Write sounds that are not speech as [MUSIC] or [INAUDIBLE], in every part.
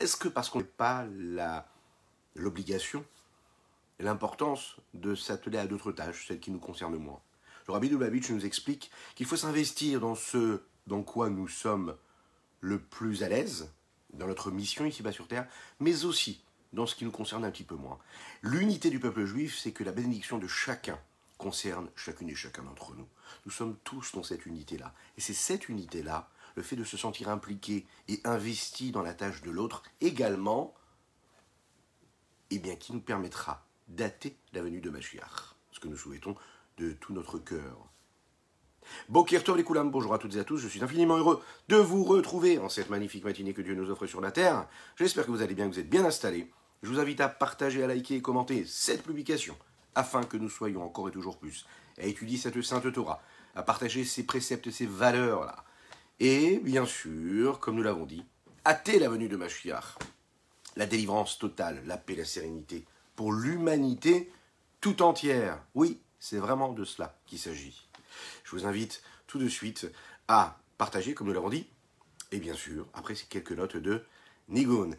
Est-ce que parce qu'on n'a pas l'obligation l'importance de s'atteler à d'autres tâches, celles qui nous concernent moins? Le Rabbi Lubavitch nous explique qu'il faut s'investir dans ce dans quoi nous sommes le plus à l'aise, dans notre mission ici-bas sur Terre, mais aussi dans ce qui nous concerne un petit peu moins. L'unité du peuple juif, c'est que la bénédiction de chacun concerne chacune et chacun d'entre nous. Nous sommes tous dans cette unité-là. Et c'est cette unité-là, le fait de se sentir impliqué et investi dans la tâche de l'autre, également, eh bien, qui nous permettra dater la venue de Mashiach. Ce que nous souhaitons de tout notre cœur. Bokir Tov les Koulam, bonjour à toutes et à tous, je suis infiniment heureux de vous retrouver en cette magnifique matinée que Dieu nous offre sur la terre. J'espère que vous allez bien, que vous êtes bien installés. Je vous invite à partager, à liker et commenter cette publication afin que nous soyons encore et toujours plus à étudier cette sainte Torah, à partager ses préceptes, ses valeurs-là. Et bien sûr, comme nous l'avons dit, hâter la venue de Mashiach, la délivrance totale, la paix, la sérénité, pour l'humanité tout entière. Oui, c'est vraiment de cela qu'il s'agit. Je vous invite tout de suite à partager, comme nous l'avons dit, et bien sûr, après ces quelques notes de Nigun.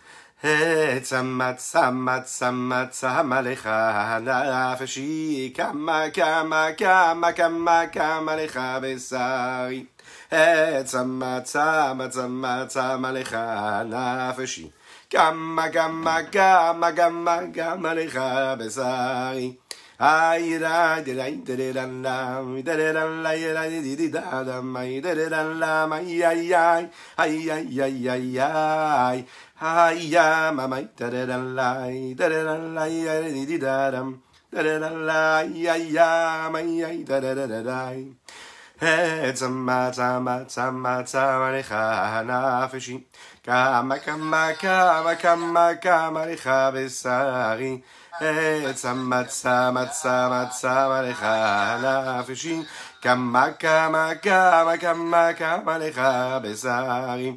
עץ המצה מצה מצה המלאכה הנפשי כמה כמה כמה כמה כמה לך בשרי עץ המצה מצה מצה המלאכה הנפשי כמה כמה כמה כמה כמה לך בשרי Ay da de da de de da la mi de de da la ye da di di da da mai de de da la mai ay ay ay ay ay ay ay ay ya ma mai da da da la da da da la di di da da da da da la ay ay ya mai ay da da da da da צמא צמא צמא צמא לך נפשי כמה כמה כמה כמה כמה לך בשרי צמא צמא צמא צמא לך נפשי כמה כמה כמה כמה כמה לך בשרי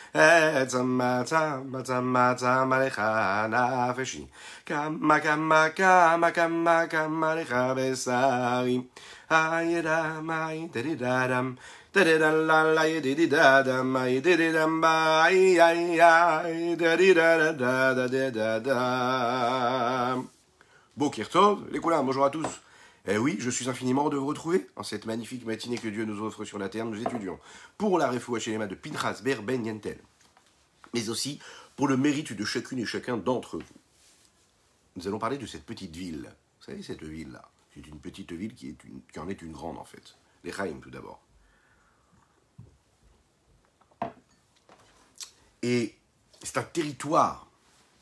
da dam, da da da la, ya ya, ay, ay, da da da da da, me, ay, ay, da da da dam, da da da la, la, ya da da da dam, ay, da da da dam, ay, ay, ya, ay, ay, ya da da da dam. צמא צמא צמא צמא לך נפשי כמה כמה כמה כמה כמה לך בשרי צמא צמא צמא צמא לך נפשי כמה כמה כמה כמה כמה לך בשרי הידם היי דדידם Da-da-da-la-la, di-di-da-dam, di-di-dam, ay, ay, ay, da-di-da-da-da-da-da-da. Bokirtov, les coulins, bonjour à tous. Eh oui, je suis infiniment heureux de vous retrouver en cette magnifique matinée que Dieu nous offre sur la terre. Nous étudions pour la Refoua mains de Pinchas Ber Ben Yentel, mais aussi pour le mérite de chacune et chacun d'entre vous. Nous allons parler de cette petite ville. Vous savez, cette ville-là, c'est une petite ville qui, en est une grande en fait. Les Chaim tout d'abord. Et c'est un territoire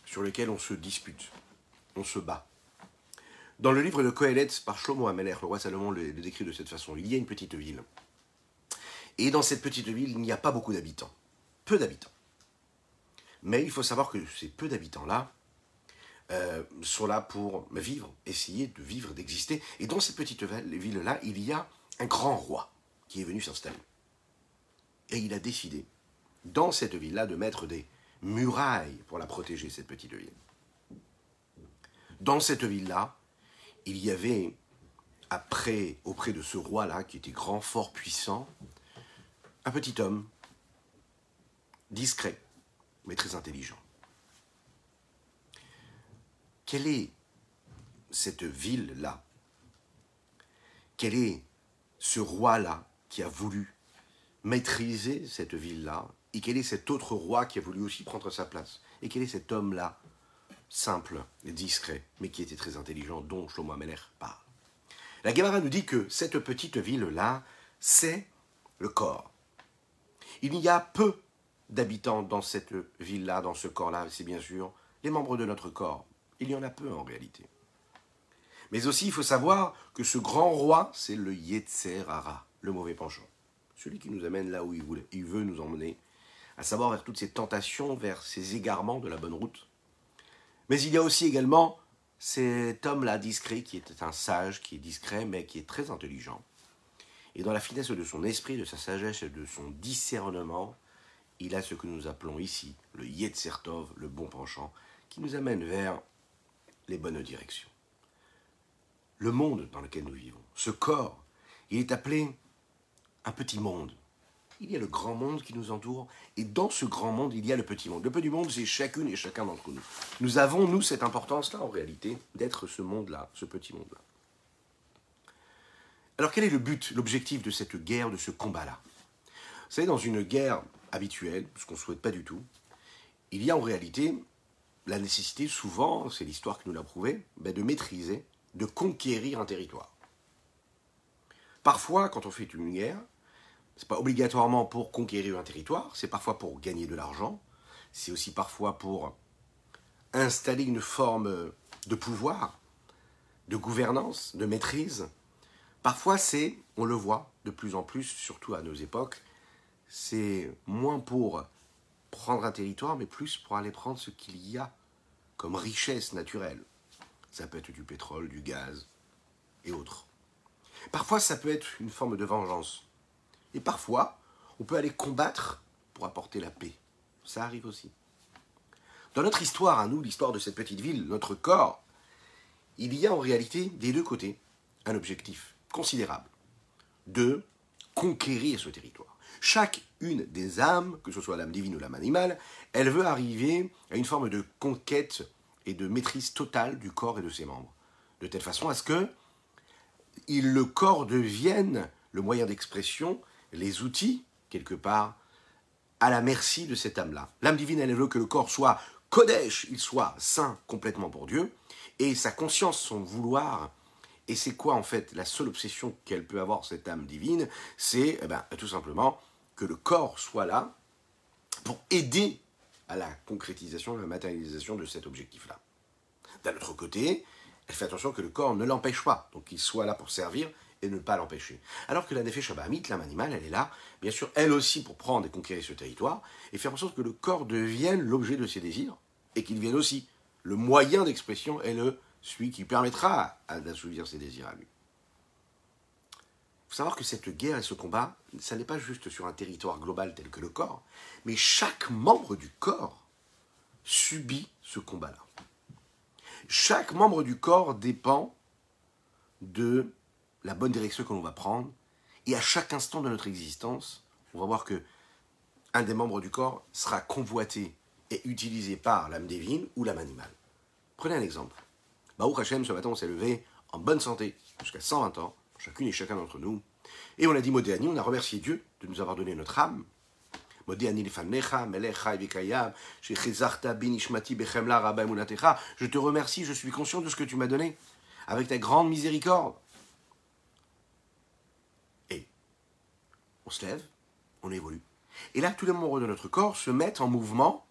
sur lequel on se dispute, on se bat. Dans le livre de Kohelet par Shlomo Amelech, le roi Salomon le, décrit de cette façon. Il y a une petite ville. Et dans cette petite ville, il n'y a pas beaucoup d'habitants. Peu d'habitants. Mais il faut savoir que ces peu d'habitants-là euh, sont là pour vivre, essayer de vivre, d'exister. Et dans cette petite ville-là, il y a un grand roi qui est venu s'installer. Et il a décidé, dans cette ville-là, de mettre des murailles pour la protéger, cette petite ville. Dans cette ville-là, il y avait, après, auprès de ce roi-là, qui était grand, fort, puissant, un petit homme, discret, mais très intelligent. Quelle est cette ville-là? Quel est ce roi-là qui a voulu maîtriser cette ville-là? Et quel est cet autre roi qui a voulu aussi prendre sa place? Et quel est cet homme-là simple et discret, mais qui était très intelligent, dont Shlomo Ameler parle. La Gemara nous dit que cette petite ville-là, c'est le corps. Il y a peu d'habitants dans cette ville-là, dans ce corps-là, c'est bien sûr les membres de notre corps. Il y en a peu en réalité. Mais aussi, il faut savoir que ce grand roi, c'est le Yetzer Hara, le mauvais penchant. Celui qui nous amène là où il, il veut nous emmener, à savoir vers toutes ces tentations, vers ces égarements de la bonne route, Mais il y a aussi également cet homme-là discret qui était un sage, qui est discret, mais qui est très intelligent. Et dans la finesse de son esprit, de sa sagesse et de son discernement, il a ce que nous appelons ici le Yetzertov, le bon penchant, qui nous amène vers les bonnes directions. Le monde dans lequel nous vivons, ce corps, il est appelé un petit monde. Il y a le grand monde qui nous entoure, et dans ce grand monde, il y a le petit monde. Le petit monde, c'est chacune et chacun d'entre nous. Nous avons, nous, cette importance-là, en réalité, d'être ce monde-là, ce petit monde-là. Alors quel est le but, l'objectif de cette guerre, de ce combat-là? Vous dans une guerre habituelle, ce qu'on ne souhaite pas du tout, il y a en réalité la nécessité, souvent, c'est l'histoire qui nous l'a prouvé, ben, de maîtriser, de conquérir un territoire. Parfois, quand on fait une guerre, c'est pas obligatoirement pour conquérir un territoire, c'est parfois pour gagner de l'argent, c'est aussi parfois pour installer une forme de pouvoir, de gouvernance, de maîtrise. Parfois, c'est, on le voit de plus en plus, surtout à nos époques, c'est moins pour prendre un territoire, mais plus pour aller prendre ce qu'il y a comme richesse naturelle. Ça peut être du pétrole, du gaz et autres. Parfois, ça peut être une forme de vengeance. Et parfois, on peut aller combattre pour apporter la paix. Ça arrive aussi. Dans notre histoire, à nous, l'histoire de cette petite ville, notre corps, il y a en réalité des deux côtés un objectif considérable de conquérir ce territoire. Chaque une des âmes, que ce soit l'âme divine ou l'âme animale, elle veut arriver à une forme de conquête et de maîtrise totale du corps et de ses membres. De telle façon à ce que le corps devienne le moyen d'expression, les outils, quelque part, à la merci de cette âme-là. L'âme divine, elle veut que le corps soit Kodesh, il soit saint complètement pour Dieu, et sa conscience, son vouloir, et c'est quoi en fait la seule obsession qu'elle peut avoir, cette âme divine C'est eh ben, tout simplement que le corps soit là pour aider à la concrétisation, la matérialisation de cet objectif-là. D'un autre côté, elle fait attention que le corps ne l'empêche pas, donc qu'il soit là pour servir et ne pas l'empêcher. Alors que la Nefesh Shabbahamit, l'âme animale, elle est là, bien sûr, elle aussi pour prendre et conquérir ce territoire, et faire en sorte que le corps devienne l'objet de ses désirs, et qu'il vienne aussi le moyen d'expression et le celui qui permettra d'assouvir ses désirs à lui. Il faut savoir que cette guerre et ce combat, ça n'est pas juste sur un territoire global tel que le corps, mais chaque membre du corps subit ce combat-là. Chaque membre du corps dépend de la bonne direction que l'on va prendre, et à chaque instant de notre existence, on va voir que un des membres du corps sera convoité et utilisé par l'âme divine ou l'âme animale. Prenez un exemple. Baruch Hashem, ce matin, on s'est levé en bonne santé jusqu'à 120 ans chacune et chacun d'entre nous. Et on a dit Modéani, on a remercié Dieu de nous avoir donné notre âme. Je te remercie, je suis conscient de ce que tu m'as donné, avec ta grande miséricorde. On se lève, on évolue. Et là, tous les membres de notre corps se mettent en mouvement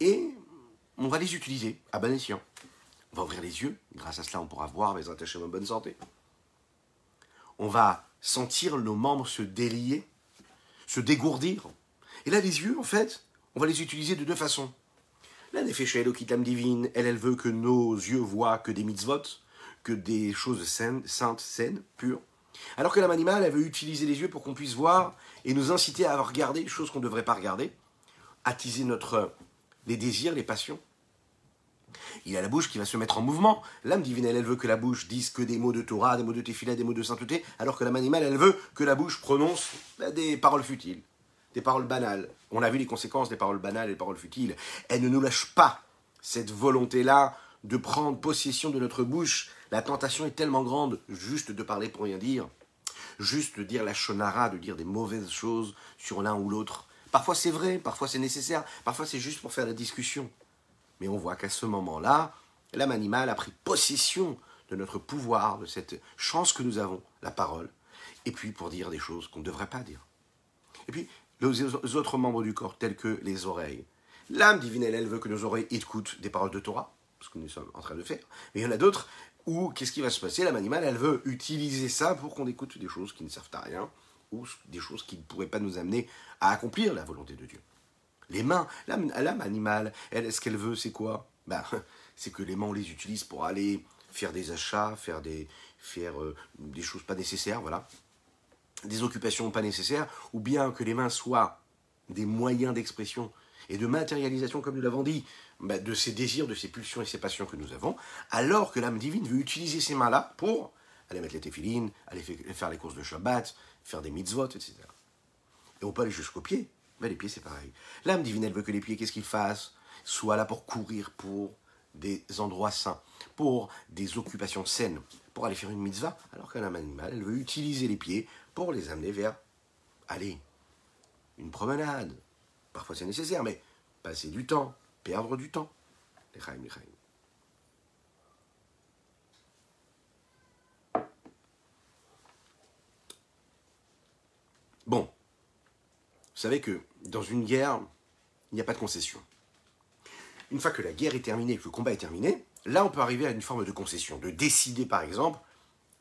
et on va les utiliser à bon escient. On va ouvrir les yeux, grâce à cela on pourra voir mes attachés en bonne santé. On va sentir nos membres se délier, se dégourdir. Et là, les yeux, en fait, on va les utiliser de deux façons. La Nefesh l'âme divine, elle, elle veut que nos yeux voient que des mitzvot, que des choses saines, saintes, saines, pures. Alors que l'âme animale, elle veut utiliser les yeux pour qu'on puisse voir et nous inciter à regarder choses qu'on ne devrait pas regarder, attiser notre, les désirs, les passions. Il y a la bouche qui va se mettre en mouvement. L'âme divine, elle, veut que la bouche dise que des mots de Torah, des mots de Tefillah, des mots de sainteté, alors que l'âme animale, elle veut que la bouche prononce bah, des paroles futiles, des paroles banales. On a vu les conséquences des paroles banales et des paroles futiles. Elle ne nous lâche pas cette volonté-là de prendre possession de notre bouche. La tentation est tellement grande, juste de parler pour rien dire, juste de dire la shonara, de dire des mauvaises choses sur l'un ou l'autre. Parfois c'est vrai, parfois c'est nécessaire, parfois c'est juste pour faire la discussion. Mais on voit qu'à ce moment-là, l'âme animale a pris possession de notre pouvoir, de cette chance que nous avons, la parole, et puis pour dire des choses qu'on ne devrait pas dire. Et puis, les autres membres du corps, tels que les oreilles. L'âme divine, elle, veut que nos oreilles écoutent des paroles de Torah, ce que nous sommes en train de faire. Mais il y en a d'autres où, qu'est-ce qui va se passer? L'âme animale, elle veut utiliser ça pour qu'on écoute des choses qui ne servent à rien, ou des choses qui ne pourraient pas nous amener à accomplir la volonté de Dieu. Les mains, l'âme, animale, elle, ce qu'elle veut, c'est quoi? Ben, [LAUGHS] C'est que les mains, on les utilise pour aller faire des achats, faire des, faire, euh, des choses pas nécessaires, voilà. Des occupations pas nécessaires, ou bien que les mains soient des moyens d'expression et de matérialisation, comme nous l'avons dit, ben, de ces désirs, de ces pulsions et ces passions que nous avons, alors que l'âme divine veut utiliser ces mains-là pour aller mettre les téphilines, aller faire les courses de Shabbat, faire des mitzvot, etc. Et on peut aller jusqu'aux pieds. Mais les pieds, c'est pareil. L'âme divine, elle veut que les pieds, qu'est-ce qu'ils fassent? Soient là pour courir pour des endroits saints, pour des occupations saines, pour aller faire une mitzvah, alors qu'un âme animale, elle veut utiliser les pieds pour les amener vers, allez, une promenade. Parfois c'est nécessaire, mais passer du temps, perdre du temps. Les Bon, vous savez que dans une guerre, il n'y a pas de concession. Une fois que la guerre est terminée, que le combat est terminé, là on peut arriver à une forme de concession, de décider par exemple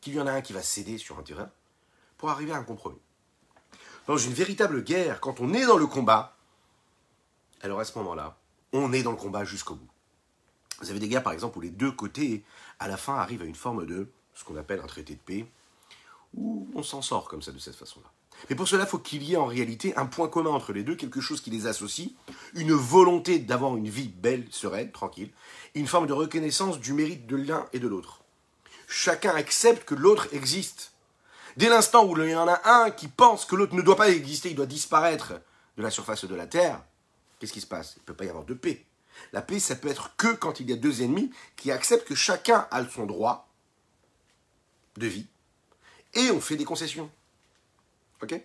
qu'il y en a un qui va céder sur un terrain pour arriver à un compromis. Dans une véritable guerre, quand on est dans le combat, alors à ce moment-là, on est dans le combat jusqu'au bout. Vous avez des guerres par exemple où les deux côtés, à la fin, arrivent à une forme de ce qu'on appelle un traité de paix, où on s'en sort comme ça de cette façon-là. Mais pour cela, il faut qu'il y ait en réalité un point commun entre les deux, quelque chose qui les associe, une volonté d'avoir une vie belle, sereine, tranquille, une forme de reconnaissance du mérite de l'un et de l'autre. Chacun accepte que l'autre existe. Dès l'instant où il y en a un qui pense que l'autre ne doit pas exister, il doit disparaître de la surface de la Terre, qu'est-ce qui se passe? Il ne peut pas y avoir de paix. La paix, ça peut être que quand il y a deux ennemis qui acceptent que chacun a son droit de vie et on fait des concessions. Ok?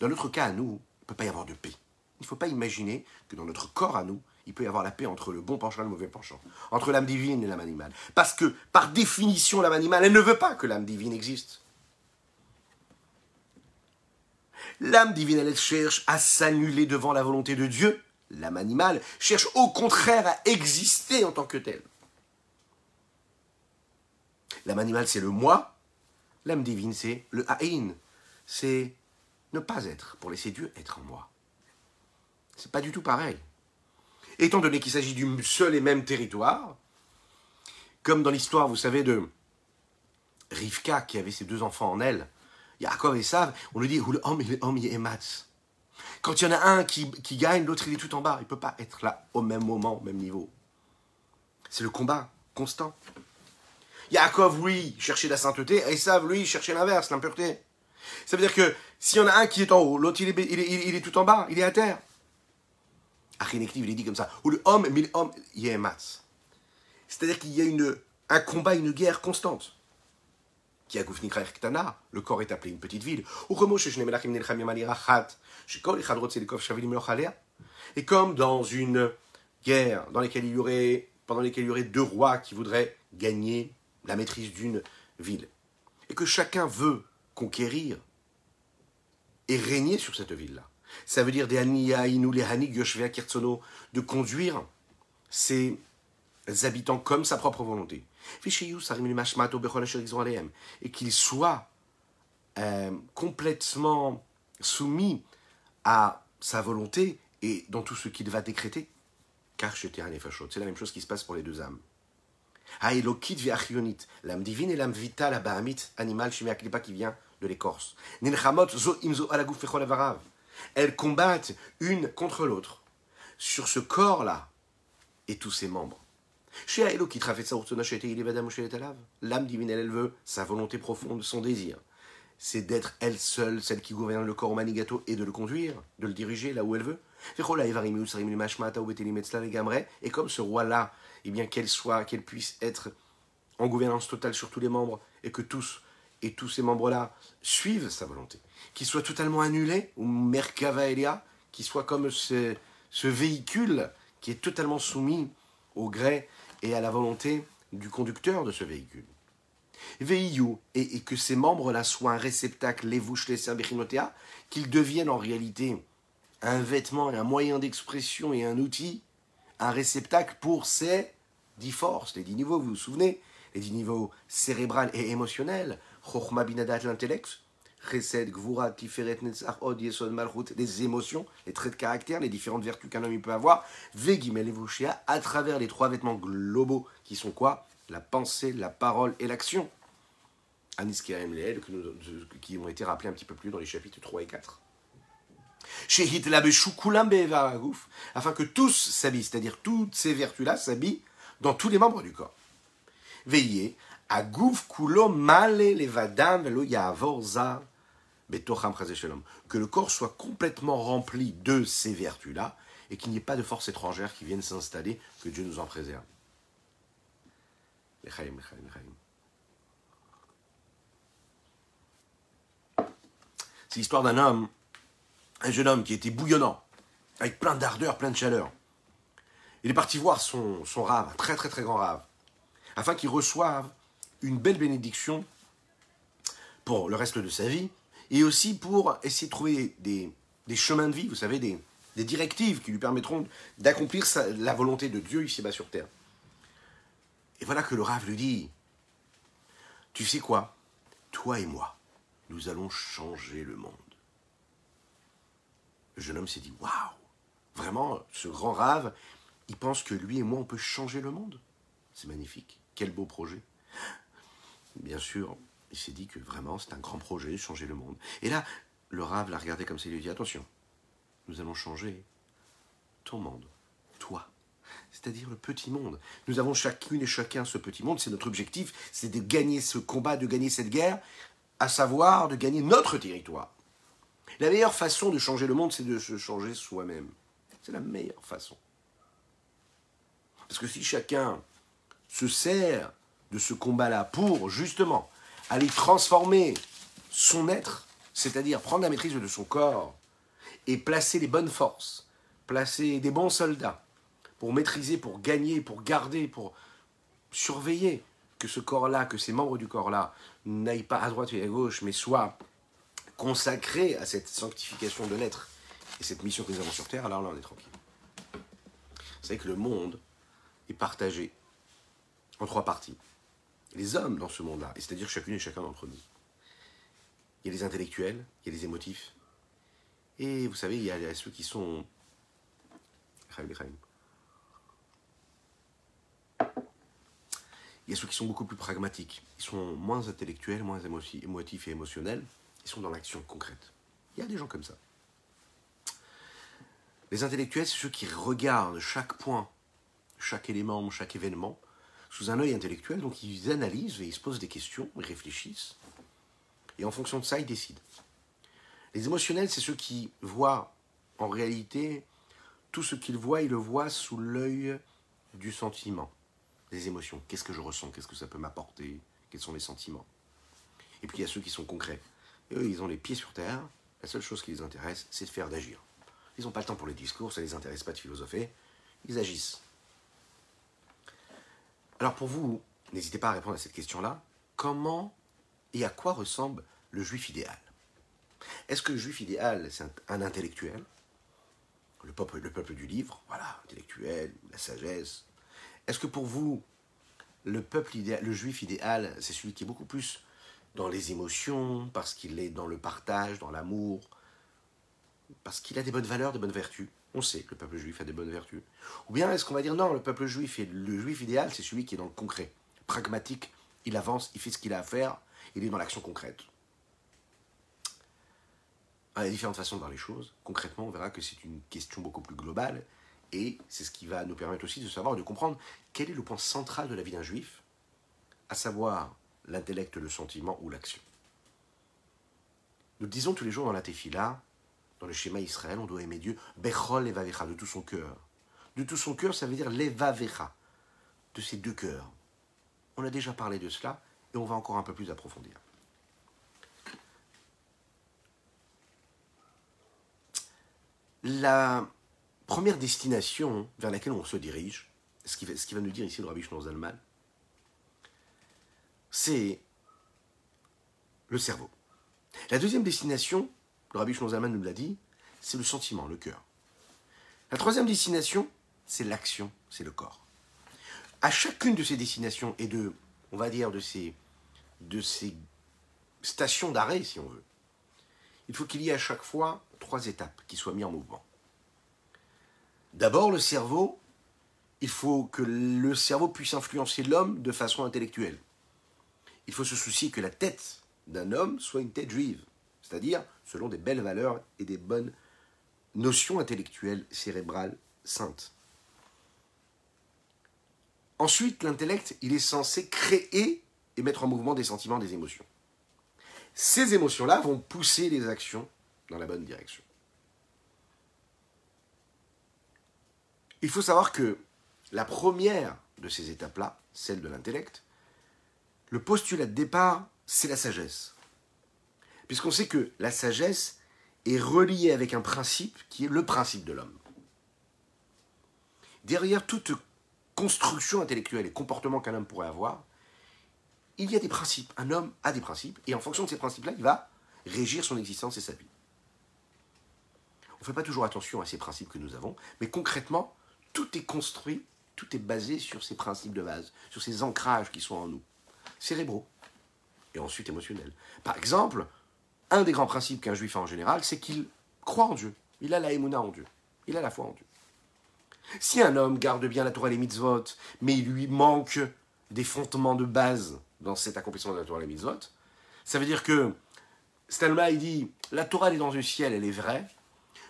Dans notre cas, à nous, il ne peut pas y avoir de paix. Il ne faut pas imaginer que dans notre corps à nous, il peut y avoir la paix entre le bon penchant et le mauvais penchant, entre l'âme divine et l'âme animale. Parce que, par définition, l'âme animale, elle ne veut pas que l'âme divine existe. L'âme divine, elle cherche à s'annuler devant la volonté de Dieu. L'âme animale cherche au contraire à exister en tant que telle. L'âme animale, c'est le moi, L'âme divine, c'est le haïn. C'est ne pas être, pour laisser Dieu être en moi. C'est pas du tout pareil. Étant donné qu'il s'agit du seul et même territoire, comme dans l'histoire, vous savez, de Rivka qui avait ses deux enfants en elle, Yaakov et Sav, on lui dit Quand il y en a un qui, qui gagne, l'autre il est tout en bas. Il ne peut pas être là au même moment, au même niveau. C'est le combat constant. Yaakov, lui, cherchait la sainteté, Esav, lui, cherchait l'inverse, l'impureté. Ça veut dire que s'il y en a un qui est en haut, l'autre il est, tout en bas, il est à terre. Achinektiv, il est dit comme ça. Ou le homme, mille hommes, C'est-à-dire qu'il y a une, un combat, une guerre constante. Le corps est appelé une petite ville. Et comme dans une guerre dans laquelle il y aurait, pendant laquelle il y aurait deux rois qui voudraient gagner la maîtrise d'une ville, et que chacun veut conquérir et régner sur cette ville-là. Ça veut dire des les de conduire ses habitants comme sa propre volonté. Et qu'ils soient euh, complètement soumis à sa volonté et dans tout ce qu'il va décréter. Car c'est la même chose qui se passe pour les deux âmes. L'âme divine et l'âme vitale, abahamit, animal, pas qui vient de l'écorce. Elles combattent une contre l'autre sur ce corps-là et tous ses membres. L'âme divine, elle, veut sa volonté profonde, son désir. C'est d'être elle seule, celle qui gouverne le corps au manigato et de le conduire, de le diriger là où elle veut. Et comme ce roi-là eh bien qu'elle soit, qu'elle puisse être en gouvernance totale sur tous les membres et que tous et tous ces membres-là suivent sa volonté, qu'il soit totalement annulé, ou Merkava Elia, qu'il soit comme ce, ce véhicule qui est totalement soumis au gré et à la volonté du conducteur de ce véhicule. Veillou, et, que ces membres-là soient un réceptacle, les vouches, les qu'ils deviennent en réalité un vêtement et un moyen d'expression et un outil un réceptacle pour ces dix forces, les dix niveaux, vous vous souvenez Les dix niveaux cérébral et émotionnel, binadat l'intellect, Chesed, Gvura, Tiferet, Netzach, Od, Yesod, Malchut, les émotions, les traits de caractère, les différentes vertus qu'un homme peut avoir, Vegimel et à travers les trois vêtements globaux qui sont quoi? La pensée, la parole et l'action. Anis Leel, qui ont été rappelés un petit peu plus dans les chapitres 3 et 4. Afin que tous s'habillent, c'est-à-dire toutes ces vertus-là s'habillent dans tous les membres du corps. Veillez à Kulo Male Levadam Velo Yavorza que le corps soit complètement rempli de ces vertus-là et qu'il n'y ait pas de forces étrangères qui viennent s'installer, que Dieu nous en préserve. C'est l'histoire d'un homme, un jeune homme qui était bouillonnant, avec plein d'ardeur, plein de chaleur. Il est parti voir son, son rave, un très très très grand rave, afin qu'il reçoive une belle bénédiction pour le reste de sa vie, et aussi pour essayer de trouver des, chemins de vie, vous savez, des, directives qui lui permettront d'accomplir la volonté de Dieu ici-bas sur terre. Et voilà que le Rav lui dit, tu sais quoi, toi et moi, nous allons changer le monde. Le jeune homme s'est dit, waouh, vraiment, ce grand Rav, il pense que lui et moi, on peut changer le monde? C'est magnifique, quel beau projet. Bien sûr, il s'est dit que vraiment c'est un grand projet, changer le monde. Et là, le Rav l'a regardé comme ça, il lui dit attention, nous allons changer ton monde, toi. C'est-à-dire le petit monde. Nous avons chacune et chacun ce petit monde, c'est notre objectif, c'est de gagner ce combat, de gagner cette guerre, à savoir de gagner notre territoire. La meilleure façon de changer le monde, c'est de se changer soi-même. C'est la meilleure façon. Parce que si chacun se sert de ce combat-là pour justement aller transformer son être, c'est-à-dire prendre la maîtrise de son corps et placer les bonnes forces, placer des bons soldats pour maîtriser, pour gagner, pour garder, pour surveiller que ce corps-là, que ces membres du corps-là n'aillent pas à droite et à gauche, mais soient consacrés à cette sanctification de l'être et cette mission que nous avons sur Terre, alors là on est tranquille. Vous savez que le monde est partagé en trois parties les hommes dans ce monde-là, c'est-à-dire chacune et chacun d'entre nous. Il y a les intellectuels, il y a les émotifs, et vous savez, il y a ceux qui sont... Il y a ceux qui sont beaucoup plus pragmatiques. Ils sont moins intellectuels, moins émotifs et émotionnels. Ils sont dans l'action concrète. Il y a des gens comme ça. Les intellectuels, c'est ceux qui regardent chaque point, chaque élément, chaque événement, sous un œil intellectuel, donc ils analysent et ils se posent des questions, ils réfléchissent, et en fonction de ça, ils décident. Les émotionnels, c'est ceux qui voient en réalité tout ce qu'ils voient, ils le voient sous l'œil du sentiment, des émotions. Qu'est-ce que je ressens? Qu'est-ce que ça peut m'apporter? Quels sont les sentiments? Et puis il y a ceux qui sont concrets. Et eux, ils ont les pieds sur terre. La seule chose qui les intéresse, c'est de faire d'agir. Ils n'ont pas le temps pour les discours, ça ne les intéresse pas de philosopher. Ils agissent. Alors pour vous, n'hésitez pas à répondre à cette question-là. Comment et à quoi ressemble le juif idéal? Est-ce que le juif idéal, c'est un, intellectuel? Le peuple, le peuple du livre, voilà, intellectuel, la sagesse. Est-ce que pour vous, le le juif idéal, c'est celui qui est beaucoup plus dans les émotions, parce qu'il est dans le partage, dans l'amour, parce qu'il a des bonnes valeurs, des bonnes vertus? On sait que le peuple juif a des bonnes vertus. Ou bien est-ce qu'on va dire non, le peuple juif et le juif idéal, c'est celui qui est dans le concret, pragmatique, il avance, il fait ce qu'il a à faire, il est dans l'action concrète. Il y a différentes façons de voir les choses. Concrètement, on verra que c'est une question beaucoup plus globale et c'est ce qui va nous permettre aussi de savoir, de comprendre quel est le point central de la vie d'un juif, à savoir l'intellect, le sentiment ou l'action. Nous disons tous les jours dans la Tefila, dans le schéma Israël, on doit aimer Dieu, Bechol Levavecha, de tout son cœur. De tout son cœur, ça veut dire Levavecha, de ses deux cœurs. On a déjà parlé de cela et on va encore un peu plus approfondir. La première destination vers laquelle on se dirige, ce qui, va, nous dire ici le Rabbi c'est le cerveau. La deuxième destination, le Rabbi Shlonzaman nous l'a dit, c'est le sentiment, le cœur. La troisième destination, c'est l'action, c'est le corps. À chacune de ces destinations et de, on va dire, de ces, de ces stations d'arrêt, si on veut, il faut qu'il y ait à chaque fois trois étapes qui soient mises en mouvement. D'abord, le cerveau, il faut que le cerveau puisse influencer l'homme de façon intellectuelle. Il faut se soucier que la tête d'un homme soit une tête juive, c'est-à-dire selon des belles valeurs et des bonnes notions intellectuelles, cérébrales, saintes. Ensuite, l'intellect, il est censé créer et mettre en mouvement des sentiments, des émotions. Ces émotions-là vont pousser les actions dans la bonne direction. Il faut savoir que la première de ces étapes-là, celle de l'intellect, le postulat de départ, c'est la sagesse. Puisqu'on sait que la sagesse est reliée avec un principe qui est le principe de l'homme. Derrière toute construction intellectuelle et comportement qu'un homme pourrait avoir, il y a des principes. Un homme a des principes, et en fonction de ces principes-là, il va régir son existence et sa vie. On ne fait pas toujours attention à ces principes que nous avons, mais concrètement, tout est construit, tout est basé sur ces principes de base, sur ces ancrages qui sont en nous, cérébraux, et ensuite émotionnels. Par exemple, un des grands principes qu'un juif a en général, c'est qu'il croit en Dieu. Il a la émouna en Dieu. Il a la foi en Dieu. Si un homme garde bien la Torah et les mitzvot, mais il lui manque des fondements de base dans cet accomplissement de la Torah et les mitzvot, ça veut dire que Stalma, il dit La Torah, elle est dans le ciel, elle est vraie.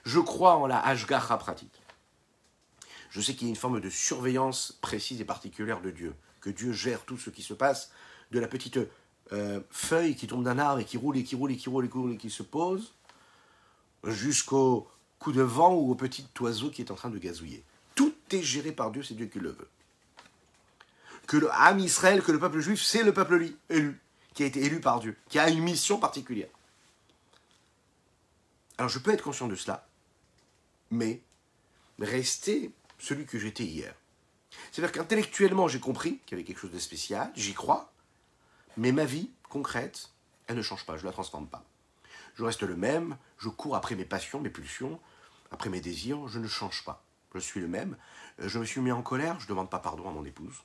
Je crois en la Hashgacha pratique. Je sais qu'il y a une forme de surveillance précise et particulière de Dieu, que Dieu gère tout ce qui se passe, de la petite euh, feuille qui tombe d'un arbre et qui roule et qui roule et qui roule et qui se pose, jusqu'au coup de vent ou au petit oiseau qui est en train de gazouiller. Tout est géré par Dieu, c'est Dieu qui le veut. Que le Ham Israël, que le peuple juif, c'est le peuple élu, qui a été élu par Dieu, qui a une mission particulière. Alors je peux être conscient de cela, mais rester celui que j'étais hier. C'est-à-dire qu'intellectuellement, j'ai compris qu'il y avait quelque chose de spécial, j'y crois, mais ma vie concrète, elle ne change pas, je ne la transforme pas. Je reste le même, je cours après mes passions, mes pulsions, après mes désirs, je ne change pas. Je suis le même. Euh, je me suis mis en colère, je ne demande pas pardon à mon épouse.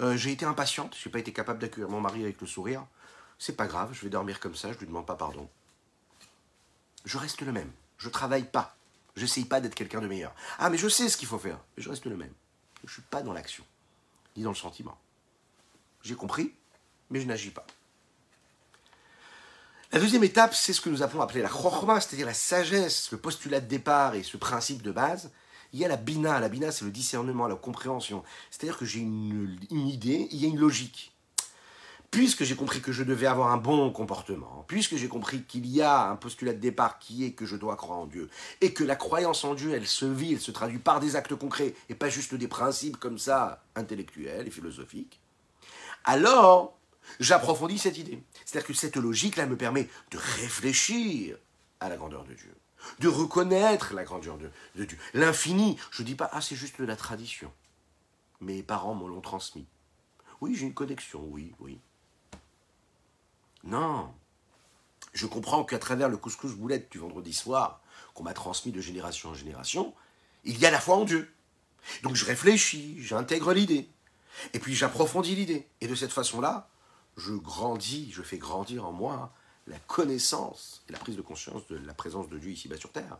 Euh, j'ai été impatiente, je n'ai pas été capable d'accueillir mon mari avec le sourire. C'est pas grave, je vais dormir comme ça, je ne lui demande pas pardon. Je reste le même. Je travaille pas. Je n'essaye pas d'être quelqu'un de meilleur. Ah, mais je sais ce qu'il faut faire, mais je reste le même. Je ne suis pas dans l'action, ni dans le sentiment. J'ai compris, mais je n'agis pas. La deuxième étape, c'est ce que nous appelons appeler la chorma, c'est-à-dire la sagesse, le postulat de départ et ce principe de base. Il y a la bina. La bina, c'est le discernement, la compréhension. C'est-à-dire que j'ai une, une idée, il y a une logique puisque j'ai compris que je devais avoir un bon comportement, puisque j'ai compris qu'il y a un postulat de départ qui est que je dois croire en Dieu, et que la croyance en Dieu, elle se vit, elle se traduit par des actes concrets, et pas juste des principes comme ça, intellectuels et philosophiques, alors j'approfondis cette idée. C'est-à-dire que cette logique-là me permet de réfléchir à la grandeur de Dieu, de reconnaître la grandeur de, Dieu, l'infini. Je ne dis pas, ah c'est juste de la tradition. Mes parents me l'ont transmis. Oui, j'ai une connexion, oui, oui. Non. Je comprends qu'à travers le couscous boulette du vendredi soir, qu'on m'a transmis de génération en génération, il y a la foi en Dieu. Donc je réfléchis, j'intègre l'idée. Et puis j'approfondis l'idée. Et de cette façon-là, je grandis, je fais grandir en moi la connaissance et la prise de conscience de la présence de Dieu ici-bas sur terre.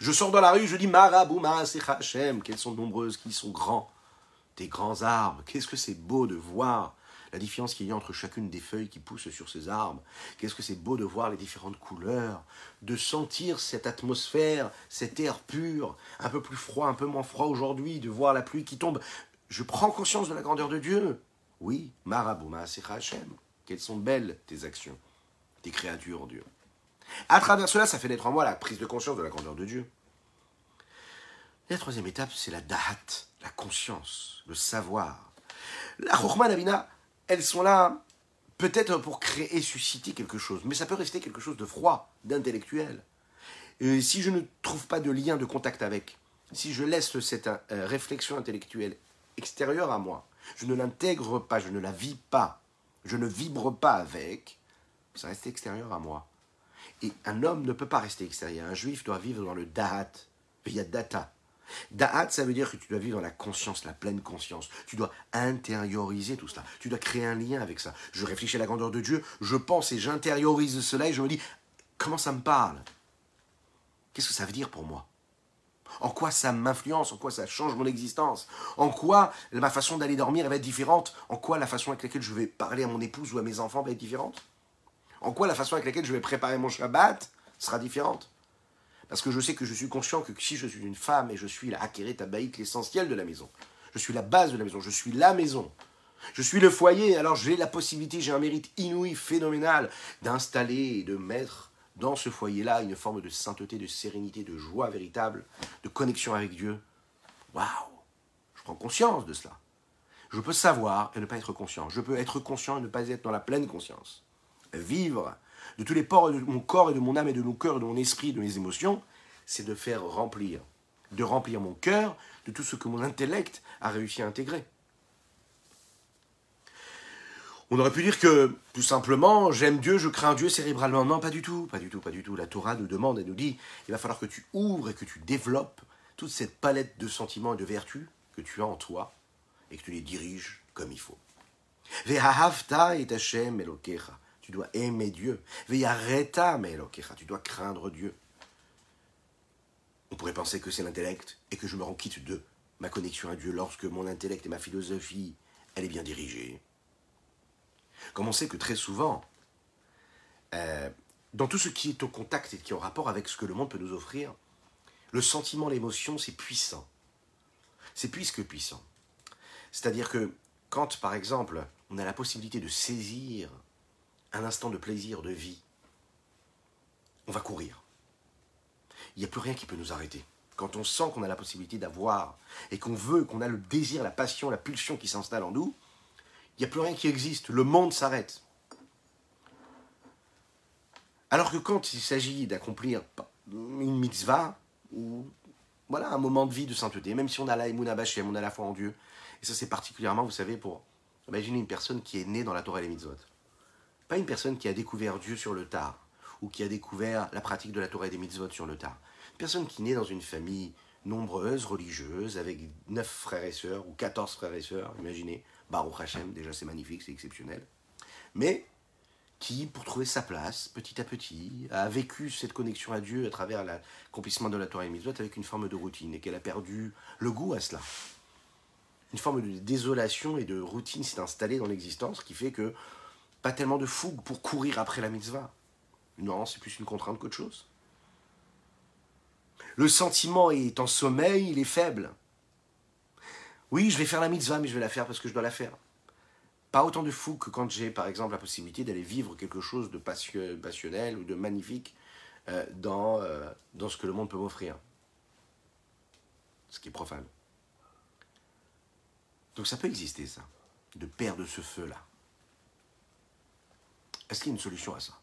Je sors dans la rue, je dis Marabouma, c'est Hachem, qu'elles sont nombreuses, qu'ils sont grands. Des grands arbres, qu'est-ce que c'est beau de voir la différence qu'il y a entre chacune des feuilles qui poussent sur ces arbres. Qu'est-ce que c'est beau de voir les différentes couleurs, de sentir cette atmosphère, cet air pur, un peu plus froid, un peu moins froid aujourd'hui, de voir la pluie qui tombe. Je prends conscience de la grandeur de Dieu. Oui, Marabouma Hachem. Quelles sont belles tes actions, tes créatures, Dieu. À travers cela, ça fait naître en moi la prise de conscience de la grandeur de Dieu. La troisième étape, c'est la dahat, la conscience, le savoir. La Chokhmah Navina, elles sont là peut-être pour créer, susciter quelque chose, mais ça peut rester quelque chose de froid, d'intellectuel. si je ne trouve pas de lien, de contact avec, si je laisse cette euh, réflexion intellectuelle extérieure à moi, je ne l'intègre pas, je ne la vis pas, je ne vibre pas avec, ça reste extérieur à moi. Et un homme ne peut pas rester extérieur. Un juif doit vivre dans le da'at, via data. Da'at, ça veut dire que tu dois vivre dans la conscience, la pleine conscience. Tu dois intérioriser tout cela. Tu dois créer un lien avec ça. Je réfléchis à la grandeur de Dieu, je pense et j'intériorise cela et je me dis, Comment ça me parle? Qu'est-ce que ça veut dire pour moi? En quoi ça m'influence En quoi ça change mon existence En quoi ma façon d'aller dormir va être différente En quoi la façon avec laquelle je vais parler à mon épouse ou à mes enfants va être différente En quoi la façon avec laquelle je vais préparer mon Shabbat sera différente. Parce que je sais que je suis conscient que si je suis une femme et je suis la Hakeret Tabaït, l'essentiel de la maison, je suis la base de la maison, je suis la maison, je suis le foyer, alors j'ai la possibilité, j'ai un mérite inouï, phénoménal, d'installer et de mettre dans ce foyer-là une forme de sainteté, de sérénité, de joie véritable, de connexion avec Dieu. Waouh Je prends conscience de cela. Je peux savoir et ne pas être conscient. Je peux être conscient et ne pas être dans la pleine conscience. Vivre de tous les pores de mon corps et de mon âme et de mon cœur et de mon esprit et de mes émotions, c'est de faire remplir, de remplir mon cœur de tout ce que mon intellect a réussi à intégrer. On aurait pu dire que, tout simplement, j'aime Dieu, je crains Dieu cérébralement. Non, pas du tout, pas du tout, pas du tout. La Torah nous demande et nous dit, il va falloir que tu ouvres et que tu développes toute cette palette de sentiments et de vertus que tu as en toi et que tu les diriges comme il faut. Ve'ahavta et Hashem elokecha. Tu dois aimer Dieu. Ve'yareta elokecha. Tu dois craindre Dieu. On pourrait penser que c'est l'intellect et que je me rends quitte de ma connexion à Dieu lorsque mon intellect et ma philosophie, elle est bien dirigée. Comme on sait que très souvent, euh, dans tout ce qui est au contact et qui est en rapport avec ce que le monde peut nous offrir, le sentiment, l'émotion, c'est puissant. C'est plus que puissant. C'est-à-dire que quand, par exemple, on a la possibilité de saisir un instant de plaisir, de vie, on va courir. Il n'y a plus rien qui peut nous arrêter. Quand on sent qu'on a la possibilité d'avoir et qu'on veut, qu'on a le désir, la passion, la pulsion qui s'installe en nous, il n'y a plus rien qui existe, le monde s'arrête. Alors que quand il s'agit d'accomplir une mitzvah, ou voilà, un moment de vie de sainteté, même si on a la Emouna on a la foi en Dieu, et ça c'est particulièrement, vous savez, pour imaginer une personne qui est née dans la Torah et les mitzvot. Pas une personne qui a découvert Dieu sur le tard, ou qui a découvert la pratique de la Torah et des mitzvot sur le tard. Une personne qui née dans une famille nombreuse, religieuse, avec neuf frères et sœurs, ou 14 frères et sœurs, imaginez, Baruch Hashem, déjà c'est magnifique, c'est exceptionnel. Mais qui, pour trouver sa place, petit à petit, a vécu cette connexion à Dieu à travers l'accomplissement de la Torah et Mitzvot avec une forme de routine, et qu'elle a perdu le goût à cela. Une forme de désolation et de routine s'est installée dans l'existence qui fait que pas tellement de fougue pour courir après la mitzvah. Non, c'est plus une contrainte qu'autre chose. Le sentiment est en sommeil, il est faible. Oui, je vais faire la mitzvah, mais je vais la faire parce que je dois la faire. Pas autant de fou que quand j'ai, par exemple, la possibilité d'aller vivre quelque chose de passionnel ou de magnifique euh, dans, euh, dans ce que le monde peut m'offrir. Ce qui est profane. Donc ça peut exister, ça, de perdre ce feu-là. Est-ce qu'il y a une solution à ça?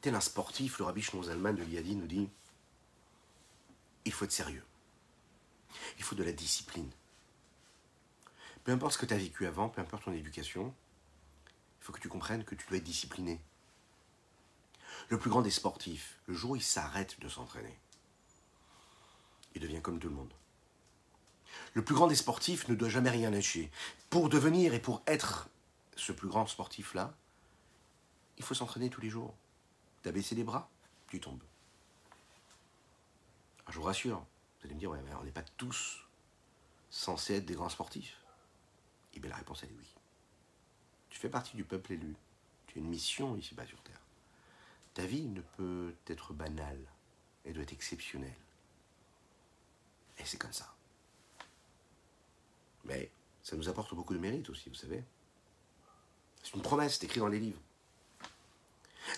Tel un sportif, le rabbi Zalman de Liadi nous dit il faut être sérieux. Il faut de la discipline. Peu importe ce que tu as vécu avant, peu importe ton éducation, il faut que tu comprennes que tu dois être discipliné. Le plus grand des sportifs, le jour où il s'arrête de s'entraîner, il devient comme tout le monde. Le plus grand des sportifs ne doit jamais rien lâcher. Pour devenir et pour être ce plus grand sportif-là, il faut s'entraîner tous les jours. Tu as baissé les bras, tu tombes. Je vous rassure, vous allez me dire, on n'est pas tous censés être des grands sportifs. Et eh bien la réponse est oui. Tu fais partie du peuple élu. Tu as une mission ici-bas sur Terre. Ta vie ne peut être banale. Elle doit être exceptionnelle. Et c'est comme ça. Mais ça nous apporte beaucoup de mérite aussi, vous savez. C'est une promesse, c'est écrit dans les livres.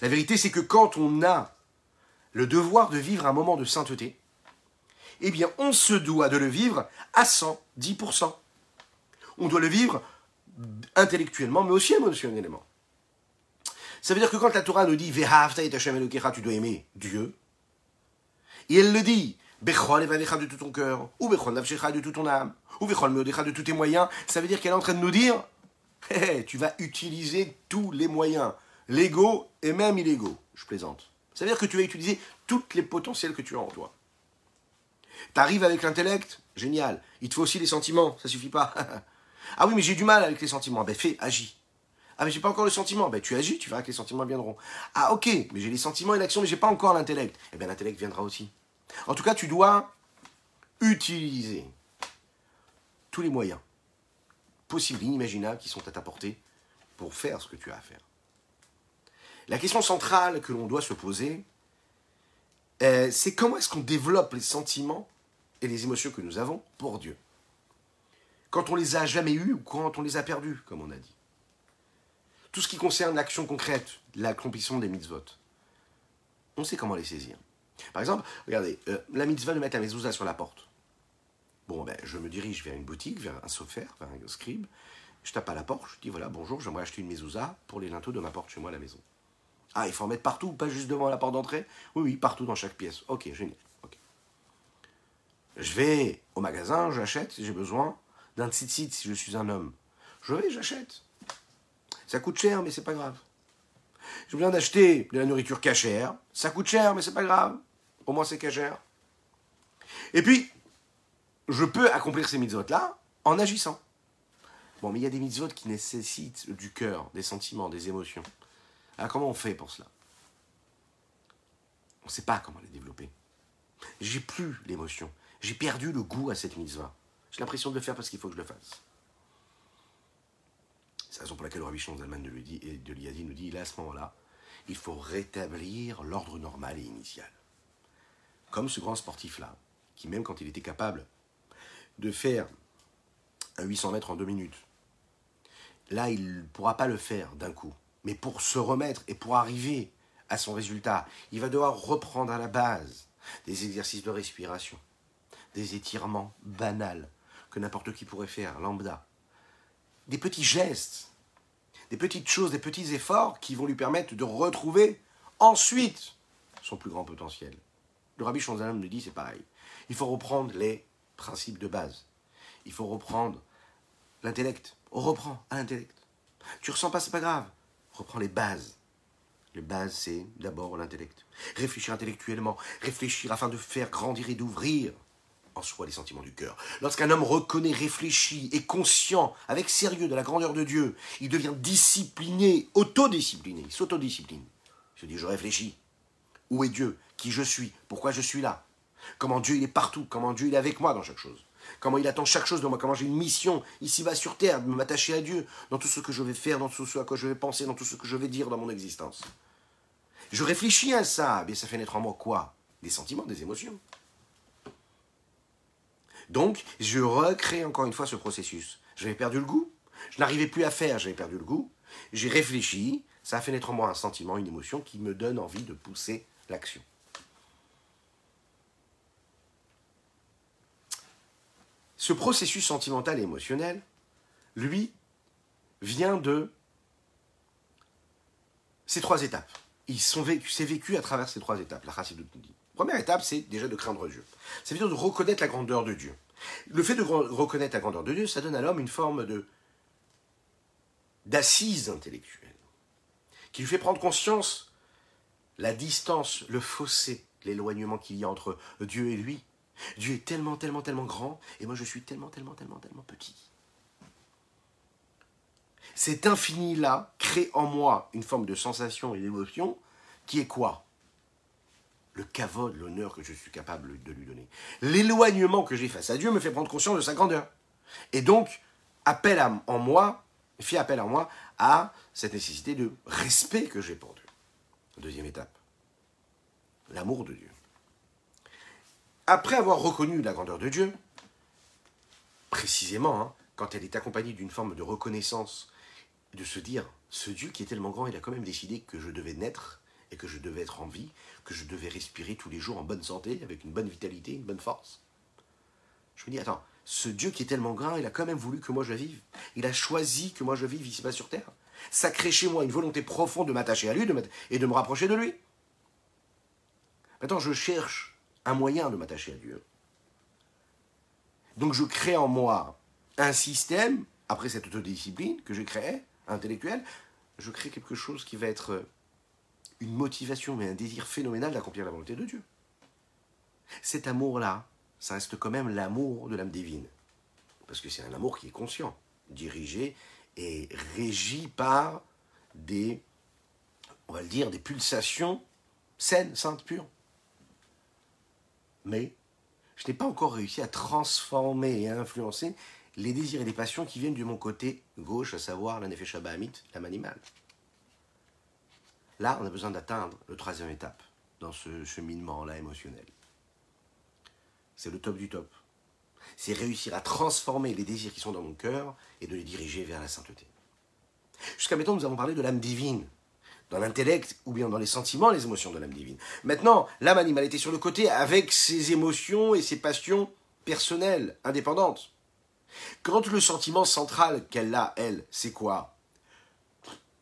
La vérité, c'est que quand on a le devoir de vivre un moment de sainteté, eh bien, on se doit de le vivre à 110%. On doit le vivre intellectuellement, mais aussi émotionnellement. Ça veut dire que quand la Torah nous dit tu dois aimer Dieu, et elle le dit de tout ton cœur, ou de tout ton âme, ou de tous tes moyens, ça veut dire qu'elle est en train de nous dire tu vas utiliser tous les moyens, légaux et même illégaux. Je plaisante. Ça veut dire que tu vas utiliser toutes les potentiels que tu as en toi. T'arrives avec l'intellect, génial. Il te faut aussi les sentiments, ça suffit pas. [LAUGHS] ah oui, mais j'ai du mal avec les sentiments. Ben fais, agis. Ah, mais j'ai pas encore le sentiment. Ben, tu agis, tu verras que les sentiments viendront. Ah, ok, mais j'ai les sentiments et l'action, mais j'ai pas encore l'intellect. Eh bien, l'intellect viendra aussi. En tout cas, tu dois utiliser tous les moyens possibles, inimaginables, qui sont à ta portée pour faire ce que tu as à faire. La question centrale que l'on doit se poser, euh, c'est comment est-ce qu'on développe les sentiments et les émotions que nous avons pour Dieu. Quand on les a jamais eus ou quand on les a perdus, comme on a dit. Tout ce qui concerne l'action concrète, l'accomplissement des mitzvot, on sait comment les saisir. Par exemple, regardez, euh, la mitzvah de mettre la mezouza sur la porte. Bon, ben, je me dirige vers une boutique, vers un sophère, vers un scribe. Je tape à la porte, je dis voilà, bonjour, j'aimerais acheter une mezouza pour les linteaux de ma porte chez moi à la maison. Ah, il faut en mettre partout, pas juste devant la porte d'entrée? Oui, oui, partout dans chaque pièce. Ok, génial. Je vais au magasin, j'achète si j'ai besoin d'un tzitzit si je suis un homme. Je vais, j'achète. Ça coûte cher, mais c'est pas grave. J'ai besoin d'acheter de la nourriture cachère. Ça coûte cher, mais c'est pas grave. Au moins c'est cachère. Et puis, je peux accomplir ces mitzvot-là en agissant. Bon, mais il y a des mitzvot qui nécessitent du cœur, des sentiments, des émotions. Alors comment on fait pour cela? On ne sait pas comment les développer. J'ai plus l'émotion. J'ai perdu le goût à cette mitzvah. J'ai l'impression de le faire parce qu'il faut que je le fasse. C'est la raison pour laquelle le Rabbi Zalman de, de l'Iadi nous dit, là, à ce moment-là, il faut rétablir l'ordre normal et initial. Comme ce grand sportif-là, qui même quand il était capable de faire un 800 mètres en deux minutes, là, il ne pourra pas le faire d'un coup. Mais pour se remettre et pour arriver à son résultat, il va devoir reprendre à la base des exercices de respiration, des étirements banals que n'importe qui pourrait faire, lambda. Des petits gestes, des petites choses, des petits efforts qui vont lui permettre de retrouver ensuite son plus grand potentiel. Le rabbi Shonzalam nous dit c'est pareil. Il faut reprendre les principes de base. Il faut reprendre l'intellect. On reprend à l'intellect. Tu ressens pas, c'est pas grave. Reprends les bases. Les bases, c'est d'abord l'intellect. Réfléchir intellectuellement, réfléchir afin de faire grandir et d'ouvrir en soi les sentiments du cœur. Lorsqu'un homme reconnaît, réfléchit, et conscient, avec sérieux de la grandeur de Dieu, il devient discipliné, autodiscipliné, il s'autodiscipline. Il se dit, je réfléchis. Où est Dieu? Qui je suis? Pourquoi je suis là? Comment Dieu est partout? Comment Dieu est avec moi dans chaque chose? Comment il attend chaque chose de moi Comment j'ai une mission ici-bas sur terre de m'attacher à Dieu dans tout ce que je vais faire, dans tout ce à quoi je vais penser, dans tout ce que je vais dire dans mon existence Je réfléchis à ça, mais ça fait naître en moi quoi? Des sentiments, des émotions. Donc, je recrée encore une fois ce processus. J'avais perdu le goût, je n'arrivais plus à faire, j'avais perdu le goût. J'ai réfléchi, ça a fait naître en moi un sentiment, une émotion qui me donne envie de pousser l'action. Ce processus sentimental et émotionnel, lui, vient de ces trois étapes. Ils sont vécus, c'est vécu à travers ces trois étapes, la de dit. Première étape, c'est déjà de craindre Dieu. Ça veut dire de reconnaître la grandeur de Dieu. Le fait de reconnaître la grandeur de Dieu, ça donne à l'homme une forme d'assise intellectuelle, qui lui fait prendre conscience la distance, le fossé, l'éloignement qu'il y a entre Dieu et lui. Dieu est tellement, tellement, tellement grand, et moi je suis tellement, tellement, tellement, tellement petit. Cet infini-là crée en moi une forme de sensation et d'émotion qui est quoi? Le kavod, l'honneur que je suis capable de lui donner. L'éloignement que j'ai face à Dieu me fait prendre conscience de sa grandeur. Et donc, appelle en moi, fait appel en moi à cette nécessité de respect que j'ai pour Dieu. Deuxième étape, l'amour de Dieu. Après avoir reconnu la grandeur de Dieu, précisément, hein, quand elle est accompagnée d'une forme de reconnaissance, de se dire, ce Dieu qui est tellement grand, il a quand même décidé que je devais naître et que je devais être en vie, que je devais respirer tous les jours en bonne santé, avec une bonne vitalité, une bonne force. Je me dis, attends, ce Dieu qui est tellement grand, il a quand même voulu que moi je vive. Il a choisi que moi je vive ici-bas sur terre. Ça crée chez moi une volonté profonde de m'attacher à lui et de me rapprocher de lui. Maintenant, je cherche un moyen de m'attacher à Dieu. Donc je crée en moi un système, après cette autodiscipline que j'ai créée, intellectuelle, je crée quelque chose qui va être une motivation, mais un désir phénoménal d'accomplir la volonté de Dieu. Cet amour-là, ça reste quand même l'amour de l'âme divine. Parce que c'est un amour qui est conscient, dirigé et régi par des, on va le dire, des pulsations saines, saintes, pures. Mais je n'ai pas encore réussi à transformer et à influencer les désirs et les passions qui viennent de mon côté gauche, à savoir la Nefesh Bahamit, l'âme animale. Là, on a besoin d'atteindre le troisième étape dans ce cheminement-là émotionnel. C'est le top du top. C'est réussir à transformer les désirs qui sont dans mon cœur et de les diriger vers la sainteté. Jusqu'à maintenant, nous avons parlé de l'âme divine, dans l'intellect ou bien dans les sentiments, les émotions de l'âme divine. Maintenant, l'âme animale était sur le côté avec ses émotions et ses passions personnelles, indépendantes. Quand le sentiment central qu'elle a, elle, c'est quoi?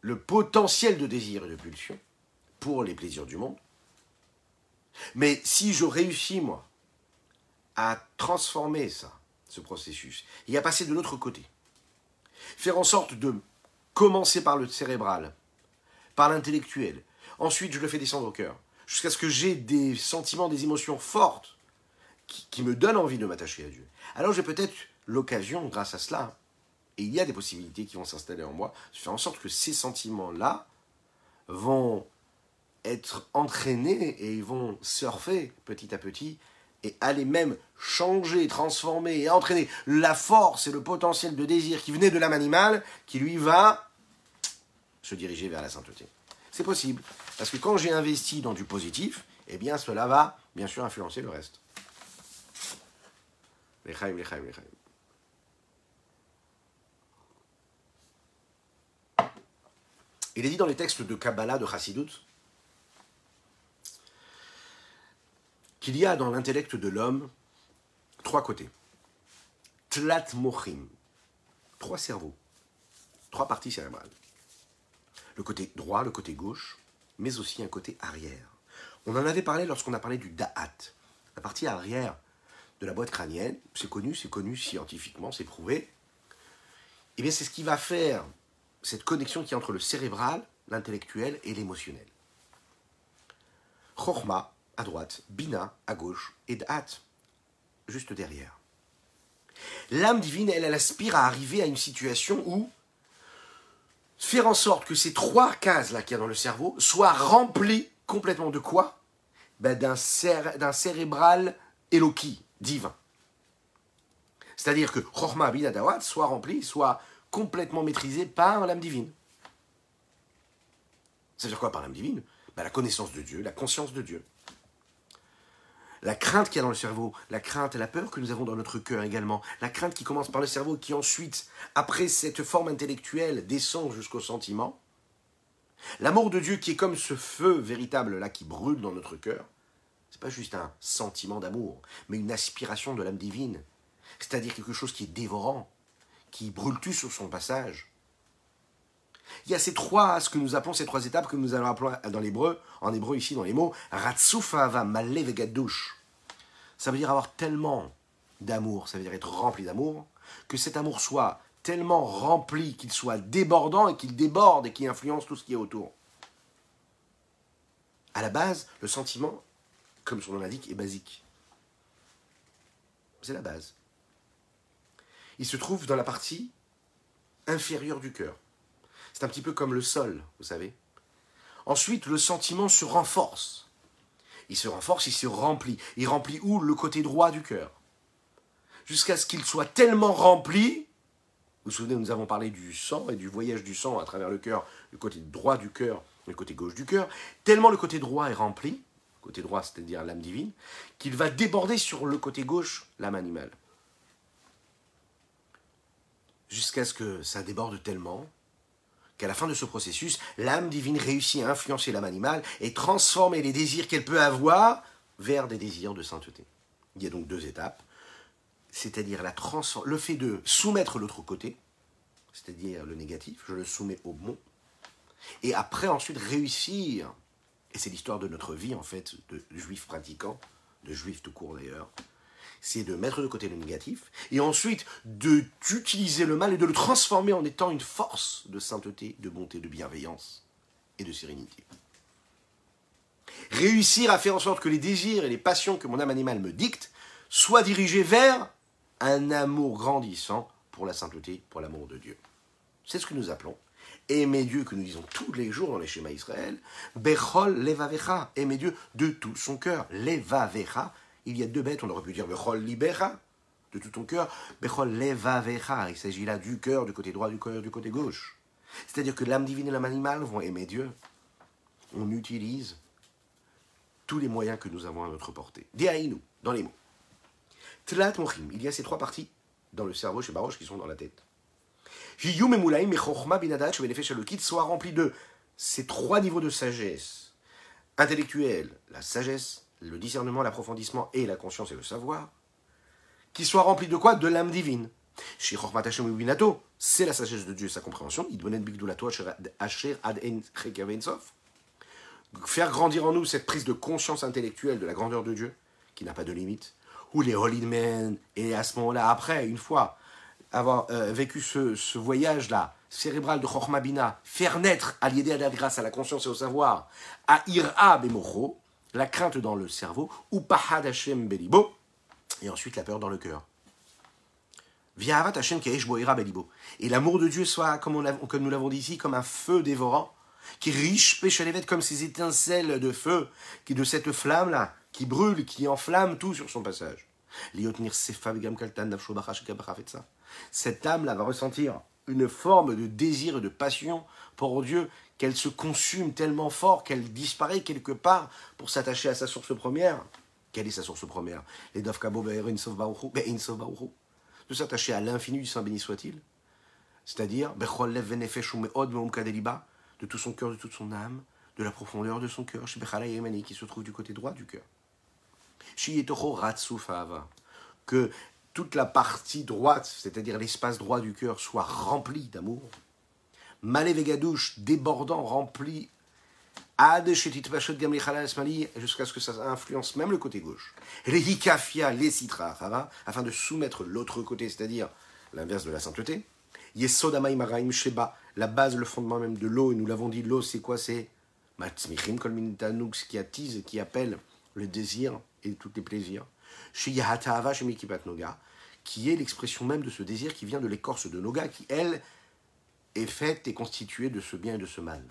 Le potentiel de désir et de pulsion pour les plaisirs du monde. Mais si je réussis, moi, à transformer ça, ce processus, et à passer de l'autre côté, faire en sorte de commencer par le cérébral, par l'intellectuel, ensuite je le fais descendre au cœur, jusqu'à ce que j'ai des sentiments, des émotions fortes qui, me donnent envie de m'attacher à Dieu. Alors j'ai peut-être l'occasion, grâce à cela, et il y a des possibilités qui vont s'installer en moi, de faire en sorte que ces sentiments-là vont être entraînés et ils vont surfer petit à petit et aller même changer, transformer et entraîner la force et le potentiel de désir qui venait de l'âme animale, qui lui va se diriger vers la sainteté. C'est possible, parce que quand j'ai investi dans du positif, eh bien cela va bien sûr influencer le reste. Il est dit dans les textes de Kabbalah, de Chassidut, qu'il y a dans l'intellect de l'homme trois côtés. Tlat mochim, trois cerveaux, trois parties cérébrales. Le côté droit, le côté gauche, mais aussi un côté arrière. On en avait parlé lorsqu'on a parlé du da'at, la partie arrière de la boîte crânienne. C'est connu, c'est connu scientifiquement, c'est prouvé. Eh bien, c'est ce qui va faire cette connexion qui est entre le cérébral, l'intellectuel et l'émotionnel. Chorma à droite, Bina à gauche et Da'at juste derrière. L'âme divine, elle aspire à arriver à une situation où faire en sorte que ces trois cases-là qu'il y a dans le cerveau soient remplies complètement de quoi? Ben D'un cérébral Eloki, divin. C'est-à-dire que Chorma Bina Da'at soit rempli, soit complètement maîtrisé par l'âme divine. Ça veut dire quoi par l'âme divine? Ben, La connaissance de Dieu, la conscience de Dieu. La crainte qu'il y a dans le cerveau, la crainte et la peur que nous avons dans notre cœur également, la crainte qui commence par le cerveau, qui ensuite, après cette forme intellectuelle, descend jusqu'au sentiment. L'amour de Dieu qui est comme ce feu véritable là qui brûle dans notre cœur, c'est pas juste un sentiment d'amour, mais une aspiration de l'âme divine, c'est-à-dire quelque chose qui est dévorant, qui brûle tout sur son passage. Il y a ces trois, ce que nous appelons ces trois étapes que nous allons appeler dans l'hébreu, en hébreu ici dans les mots. Ça veut dire avoir tellement d'amour, ça veut dire être rempli d'amour, que cet amour soit tellement rempli qu'il soit débordant et qu'il déborde et qu'il influence tout ce qui est autour. À la base, le sentiment, comme son nom l'indique, est basique. C'est la base il se trouve dans la partie inférieure du cœur. C'est un petit peu comme le sol, vous savez. Ensuite, le sentiment se renforce. Il se renforce, il se remplit. Il remplit où? Le côté droit du cœur. Jusqu'à ce qu'il soit tellement rempli. Vous vous souvenez, nous avons parlé du sang et du voyage du sang à travers le cœur, le côté droit du cœur le côté gauche du cœur. Tellement le côté droit est rempli, côté droit c'est-à-dire l'âme divine, qu'il va déborder sur le côté gauche, l'âme animale jusqu'à ce que ça déborde tellement qu'à la fin de ce processus, l'âme divine réussit à influencer l'âme animale et transformer les désirs qu'elle peut avoir vers des désirs de sainteté. Il y a donc deux étapes, c'est-à-dire le fait de soumettre l'autre côté, c'est-à-dire le négatif, je le soumets au bon, et après ensuite réussir, et c'est l'histoire de notre vie en fait, de juifs pratiquants, de juifs tout court d'ailleurs, c'est de mettre de côté le négatif, et ensuite d'utiliser le mal et de le transformer en étant une force de sainteté, de bonté, de bienveillance et de sérénité. Réussir à faire en sorte que les désirs et les passions que mon âme animale me dicte soient dirigés vers un amour grandissant pour la sainteté, pour l'amour de Dieu. C'est ce que nous appelons Aimez Dieu que nous disons tous les jours dans les schémas Israël. Bechol levavecha. Aimez Dieu de tout son cœur. Levavecha. Il y a deux bêtes, on aurait pu dire Bechol libera. De tout ton cœur. Bechol levavecha. Il s'agit là du cœur, du côté droit, du cœur, du côté gauche. C'est-à-dire que l'âme divine et l'âme animale vont aimer Dieu. On utilise tous les moyens que nous avons à notre portée. Diaïnou, dans les mots. Tlat mochim. Il y a ces trois parties dans le cerveau chez Baroche qui sont dans la tête. Soit rempli de ces trois niveaux de sagesse intellectuelle, la sagesse, le discernement, l'approfondissement et la conscience et le savoir, qui soit rempli de quoi De l'âme divine. C'est la sagesse de Dieu et sa compréhension. Faire grandir en nous cette prise de conscience intellectuelle de la grandeur de Dieu, qui n'a pas de limite. Ou les holy men, et à ce moment-là, après, une fois avoir euh, vécu ce, voyage-là, cérébral de Chokhmah Bina, faire naître, à l'idée à grâce à la conscience et au savoir, à Ira Bemocho, la crainte dans le cerveau, ou Pahad Hashem Belibo, et ensuite la peur dans le cœur. Via Avat Hashem Ira Belibo. Et l'amour de Dieu soit, comme, nous l'avons dit ici, comme un feu dévorant, qui riche péchalevet comme ces étincelles de feu, qui de cette flamme-là, qui brûle, qui enflamme tout sur son passage. Cette âme-là va ressentir une forme de désir et de passion pour Dieu, qu'elle se consume tellement fort qu'elle disparaît quelque part pour s'attacher à sa source première. Quelle est sa source première? Les De s'attacher à l'infini du Saint béni soit-il. C'est-à-dire, de tout son cœur, de toute son âme, de la profondeur de son cœur, qui se trouve du côté droit du cœur que toute la partie droite, c'est-à-dire l'espace droit du cœur, soit rempli d'amour. Malé Vegadouche, débordant, rempli, jusqu'à ce que ça influence même le côté gauche. Rehikafia les citra, afin de soumettre l'autre côté, c'est-à-dire l'inverse de la sainteté. Yesodamai maraim sheba, la base, le fondement même de l'eau, et nous l'avons dit, l'eau c'est quoi C'est matzmichim kol qui attise, qui appelle le désir et tous les plaisirs qui est l'expression même de ce désir qui vient de l'écorce de Noga, qui, elle, est faite et constituée de ce bien et de ce mal.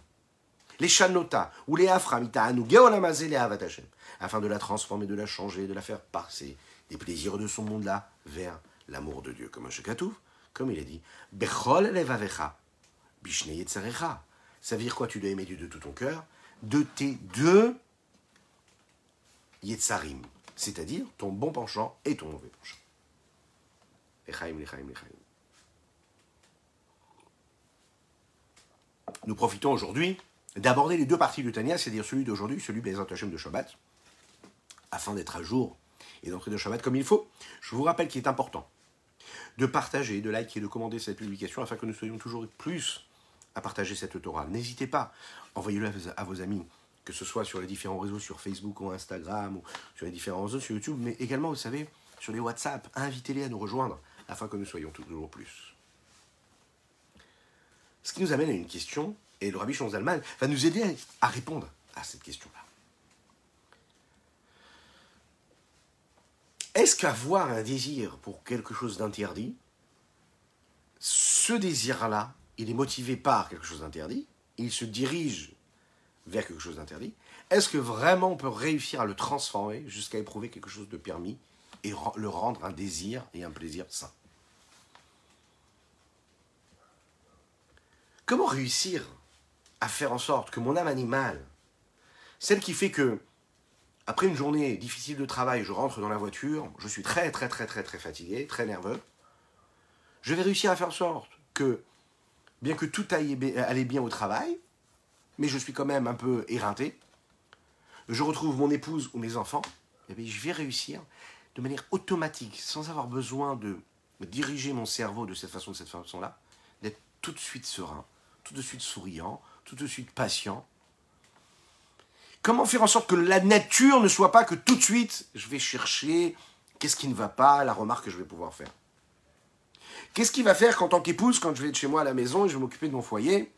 Les Shanota, ou les Aframita, les afin de la transformer, de la changer, de la faire passer des plaisirs de son monde-là vers l'amour de Dieu. Comme un shekatouf, comme il est dit, Bechol levavecha, bishne Ça veut dire quoi Tu dois aimer Dieu de tout ton cœur, de tes deux yetzarim c'est-à-dire ton bon penchant et ton mauvais penchant. Nous profitons aujourd'hui d'aborder les deux parties du Tania, c'est-à-dire celui d'aujourd'hui, celui des Hashem de Shabbat, afin d'être à jour et d'entrer dans Shabbat comme il faut. Je vous rappelle qu'il est important de partager, de liker, de commander cette publication afin que nous soyons toujours plus à partager cette Torah. N'hésitez pas, envoyez-le à vos amis, que ce soit sur les différents réseaux, sur Facebook ou Instagram, ou sur les différents réseaux sur YouTube, mais également, vous savez, sur les WhatsApp. Invitez-les à nous rejoindre afin que nous soyons toujours plus. Ce qui nous amène à une question, et le Rabbi Zalman va nous aider à répondre à cette question-là. Est-ce qu'avoir un désir pour quelque chose d'interdit, ce désir-là, il est motivé par quelque chose d'interdit, il se dirige vers quelque chose d'interdit, est-ce que vraiment on peut réussir à le transformer jusqu'à éprouver quelque chose de permis et le rendre un désir et un plaisir sain? Comment réussir à faire en sorte que mon âme animale, celle qui fait que, après une journée difficile de travail, je rentre dans la voiture, je suis très très très très très fatigué, très nerveux, je vais réussir à faire en sorte que, bien que tout aille bien au travail, mais je suis quand même un peu éreinté, je retrouve mon épouse ou mes enfants, eh je vais réussir de manière automatique, sans avoir besoin de diriger mon cerveau de cette façon, de cette façon-là, d'être tout de suite serein, tout de suite souriant, tout de suite patient. Comment faire en sorte que la nature ne soit pas que tout de suite, je vais chercher qu'est-ce qui ne va pas, la remarque que je vais pouvoir faire. Qu'est-ce qui va faire qu'en tant qu'épouse, quand je vais être chez moi à la maison et je vais m'occuper de mon foyer,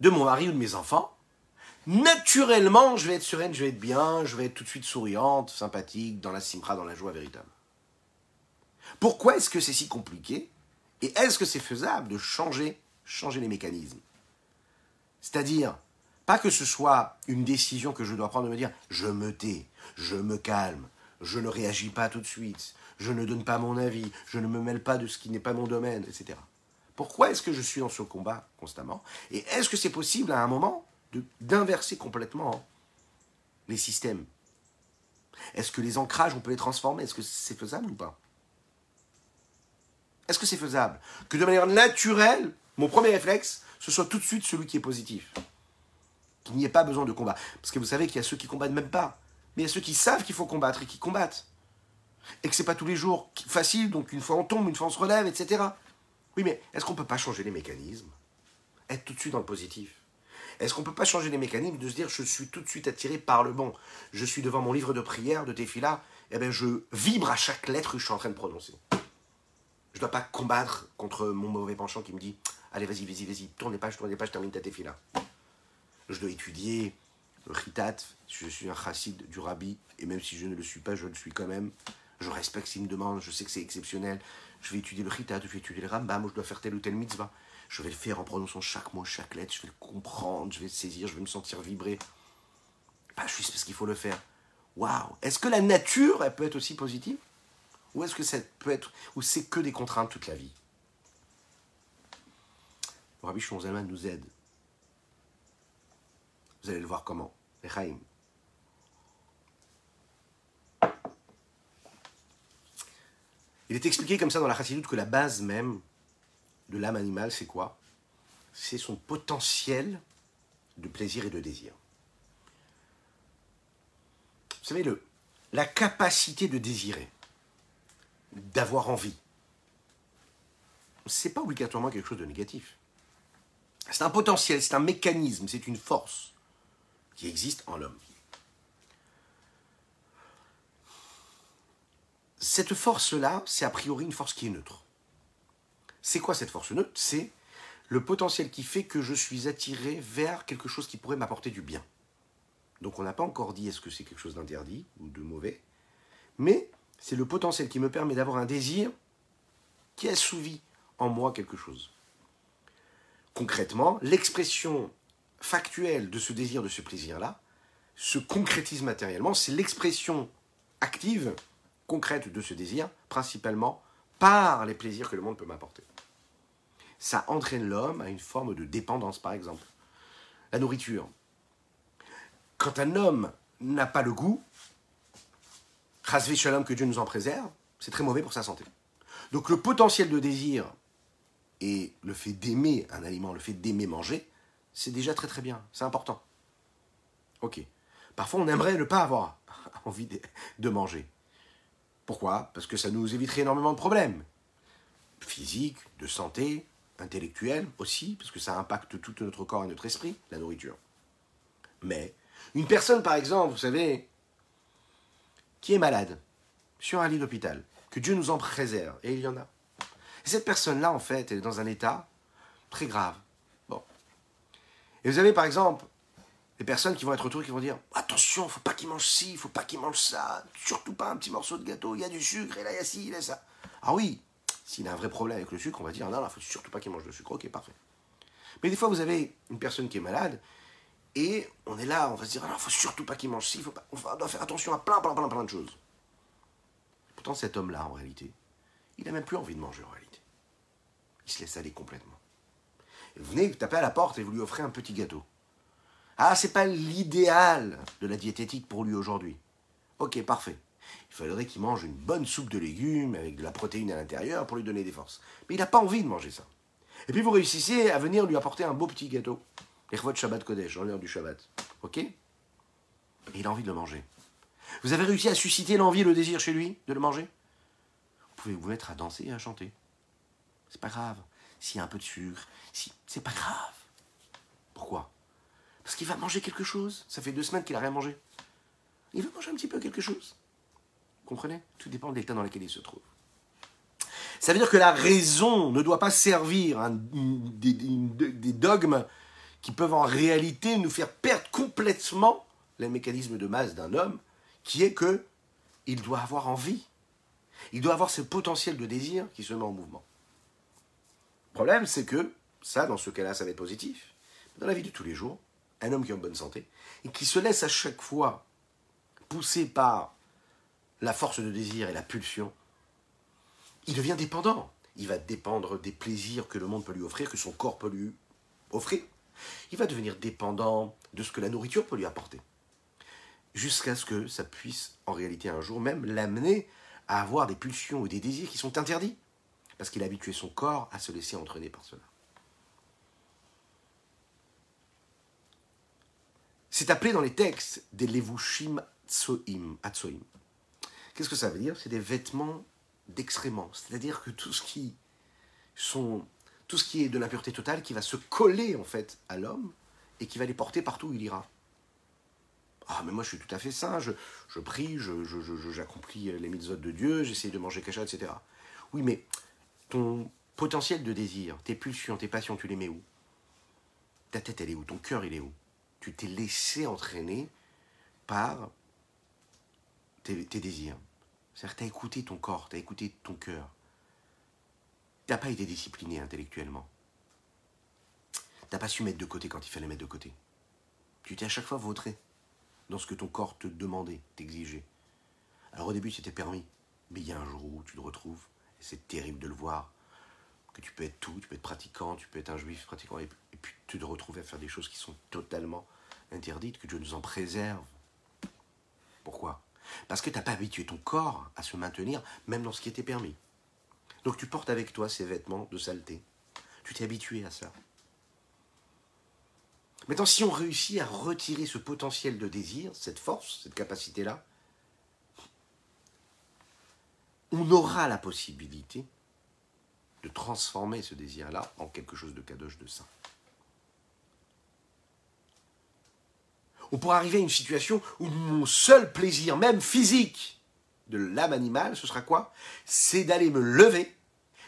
de mon mari ou de mes enfants, naturellement, je vais être sereine, je vais être bien, je vais être tout de suite souriante, sympathique, dans la simra, dans la joie véritable. Pourquoi est-ce que c'est si compliqué Et est-ce que c'est faisable de changer changer les mécanismes. C'est-à-dire, pas que ce soit une décision que je dois prendre de me dire je me tais, je me calme, je ne réagis pas tout de suite, je ne donne pas mon avis, je ne me mêle pas de ce qui n'est pas mon domaine, etc. Pourquoi est-ce que je suis dans ce combat constamment? Et est-ce que c'est possible à un moment d'inverser complètement les systèmes? Est-ce que les ancrages, on peut les transformer? Est-ce que c'est faisable ou pas? Est-ce que c'est faisable? Que de manière naturelle, mon premier réflexe, ce soit tout de suite celui qui est positif Qu'il n'y ait pas besoin de combat. Parce que vous savez qu'il y a ceux qui combattent même pas. Mais il y a ceux qui savent qu'il faut combattre et qui combattent. Et que c'est pas tous les jours facile, donc une fois on tombe, une fois on se relève, etc. Oui, mais est-ce qu'on ne peut pas changer les mécanismes? Être tout de suite dans le positif Est-ce qu'on ne peut pas changer les mécanismes de se dire je suis tout de suite attiré par le bon? Je suis devant mon livre de prière, de Tefila, et eh bien je vibre à chaque lettre que je suis en train de prononcer. Je ne dois pas combattre contre mon mauvais penchant qui me dit allez vas-y, vas-y, vas-y, tourne les pages, tourne les pages, termine ta Tefila. Je dois étudier le Ritat, je suis un chassid du rabbi, et même si je ne le suis pas, je le suis quand même. Je respecte s'il me demande, je sais que c'est exceptionnel je vais étudier le Rita, je vais étudier le Rambam, je dois faire tel ou tel mitzvah. Je vais le faire en prononçant chaque mot, chaque lettre, je vais le comprendre, je vais le saisir, je vais me sentir vibrer. Pas juste parce qu'il faut le faire. Waouh Est-ce que la nature, elle peut être aussi positive? Ou est-ce que ça peut être, ou c'est que des contraintes toute la vie? Le Rabbi Zalman nous aide. Vous allez le voir comment. Les Il est expliqué comme ça dans la chassidoute que la base même de l'âme animale, c'est quoi? C'est son potentiel de plaisir et de désir. Vous savez, le, la capacité de désirer, d'avoir envie, c'est pas obligatoirement quelque chose de négatif. C'est un potentiel, c'est un mécanisme, c'est une force qui existe en l'homme. cette force-là, c'est a priori une force qui est neutre. C'est quoi cette force neutre? C'est le potentiel qui fait que je suis attiré vers quelque chose qui pourrait m'apporter du bien. Donc on n'a pas encore dit est-ce que c'est quelque chose d'interdit ou de mauvais, mais c'est le potentiel qui me permet d'avoir un désir qui assouvit en moi quelque chose. Concrètement, l'expression factuelle de ce désir, de ce plaisir-là, se concrétise matériellement, c'est l'expression active concrète de ce désir, principalement par les plaisirs que le monde peut m'apporter. Ça entraîne l'homme à une forme de dépendance, par exemple. La nourriture. Quand un homme n'a pas le goût, Chasvé Shalom, que Dieu nous en préserve, c'est très mauvais pour sa santé. Donc le potentiel de désir et le fait d'aimer un aliment, le fait d'aimer manger, c'est déjà très très bien, c'est important. Ok. Parfois on aimerait ne pas avoir [LAUGHS] envie de manger. Pourquoi? Parce que ça nous éviterait énormément de problèmes. Physiques, de santé, intellectuels aussi, parce que ça impacte tout notre corps et notre esprit, la nourriture. Mais une personne, par exemple, vous savez, qui est malade, sur un lit d'hôpital, que Dieu nous en préserve, et il y en a. Et cette personne-là, en fait, elle est dans un état très grave. Bon. Et vous avez, par exemple, des personnes qui vont être autour qui vont dire attention, faut pas qu'il mange ci, faut pas qu'il mange ça, surtout pas un petit morceau de gâteau, il y a du sucre, et là il y a ci, il y a ça. Ah oui, s'il a un vrai problème avec le sucre, on va dire non, non, faut surtout pas qu'il mange de sucre, ok, parfait. Mais des fois, vous avez une personne qui est malade, et on est là, on va se dire, il faut surtout pas qu'il mange ci, faut on doit faire attention à plein, plein, plein, plein de choses. Pourtant, cet homme-là, en réalité, il n'a même plus envie de manger en. Il se laisse aller complètement. Vous venez, vous tapez à la porte et vous lui offrez un petit gâteau. Ah, c'est pas l'idéal de la diététique pour lui aujourd'hui. Ok, parfait. Il faudrait qu'il mange une bonne soupe de légumes avec de la protéine à l'intérieur pour lui donner des forces. Mais il n'a pas envie de manger ça. Et puis vous réussissez à venir lui apporter un beau petit gâteau. de Shabbat Kodesh, en l'heure du Shabbat. Ok? Il a envie de le manger. Vous avez réussi à susciter l'envie et le désir chez lui de le manger? Vous pouvez vous mettre à danser et à chanter. C'est pas grave. S'il y a un peu de sucre, si... c'est pas grave. Pourquoi? Parce qu'il va manger quelque chose. Ça fait deux semaines qu'il n'a rien mangé. Il va manger un petit peu quelque chose. Vous comprenez? Tout dépend de l'état dans lequel il se trouve. Ça veut dire que la raison ne doit pas servir des, des, dogmes qui peuvent en réalité nous faire perdre complètement les mécanismes de masse d'un homme, qui est que il doit avoir envie. Il doit avoir ce potentiel de désir qui se met en mouvement. Le problème, c'est que ça, dans ce cas-là, ça va être positif. Dans la vie de tous les jours, un homme qui est en bonne santé et qui se laisse à chaque fois pousser par la force de désir et la pulsion, il devient dépendant. Il va dépendre des plaisirs que le monde peut lui offrir, que son corps peut lui offrir. Il va devenir dépendant de ce que la nourriture peut lui apporter. Jusqu'à ce que ça puisse, en réalité, un jour même, l'amener à avoir des pulsions ou des désirs qui sont interdits. Parce qu'il a habitué son corps à se laisser entraîner par cela. C'est appelé dans les textes des levushim tsoim. Qu'est-ce que ça veut dire? C'est des vêtements d'excréments. C'est-à-dire que tout ce qui sont, tout ce qui est de l'impureté totale, qui va se coller en fait à l'homme et qui va les porter partout où il ira. Ah, mais moi je suis tout à fait sain, je, je prie, j'accomplis je, je, les mitzvot de Dieu, j'essaie de manger cacha, etc. Oui, mais ton potentiel de désir, tes pulsions, tes passions, tu les mets où? Ta tête, elle est où? Ton cœur, il est où? Tu t'es laissé entraîner par tes, désirs. C'est-à-dire que tu as écouté ton corps, tu as écouté ton cœur. Tu n'as pas été discipliné intellectuellement. Tu n'as pas su mettre de côté quand il fallait mettre de côté. Tu t'es à chaque fois vautré dans ce que ton corps te demandait, t'exigeait. Alors au début c'était permis, mais il y a un jour où tu le retrouves, et c'est terrible de le voir, que tu peux être tout, tu peux être pratiquant, tu peux être un juif pratiquant, et, puis tu te retrouves à faire des choses qui sont totalement interdites, que Dieu nous en préserve. Pourquoi? Parce que tu n'as pas habitué ton corps à se maintenir, même dans ce qui était permis. Donc tu portes avec toi ces vêtements de saleté. Tu t'es habitué à ça. Maintenant, si on réussit à retirer ce potentiel de désir, cette force, cette capacité-là, on aura la possibilité de transformer ce désir-là en quelque chose de kadosh de saint. On pourra arriver à une situation où mon seul plaisir, même physique, de l'âme animale, ce sera quoi? C'est d'aller me lever,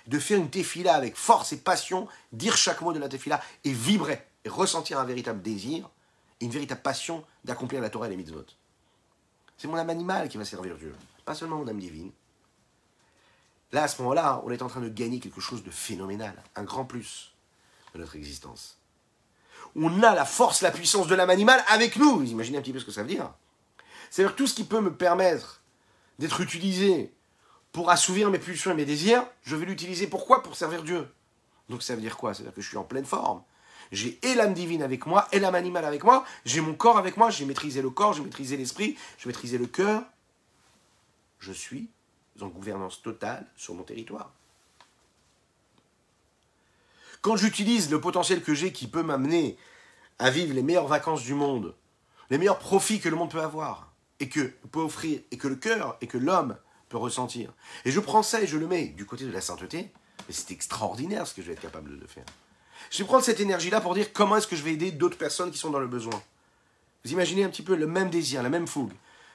de faire une tefila avec force et passion, dire chaque mot de la tefila et vibrer, et ressentir un véritable désir, et une véritable passion d'accomplir la Torah et les mitzvot. C'est mon âme animale qui va servir Dieu, pas seulement mon âme divine. Là, à ce moment-là, on est en train de gagner quelque chose de phénoménal, un grand plus de notre existence. On a la force, la puissance de l'âme animale avec nous. Vous imaginez un petit peu ce que ça veut dire C'est-à-dire tout ce qui peut me permettre d'être utilisé pour assouvir mes pulsions et mes désirs, je vais l'utiliser pourquoi? Pour servir Dieu. Donc ça veut dire quoi? Ça veut dire que je suis en pleine forme. J'ai l'âme divine avec moi, et l'âme animale avec moi, j'ai mon corps avec moi, j'ai maîtrisé le corps, j'ai maîtrisé l'esprit, j'ai maîtrisé le cœur. Je suis en gouvernance totale sur mon territoire. Quand j'utilise le potentiel que j'ai qui peut m'amener à vivre les meilleures vacances du monde, les meilleurs profits que le monde peut avoir, et que peut offrir, et que le cœur, et que l'homme peut ressentir, et je prends ça et je le mets du côté de la sainteté, c'est extraordinaire ce que je vais être capable de faire. Je vais prendre cette énergie-là pour dire comment est-ce que je vais aider d'autres personnes qui sont dans le besoin. Vous imaginez un petit peu le même désir, la même fougue.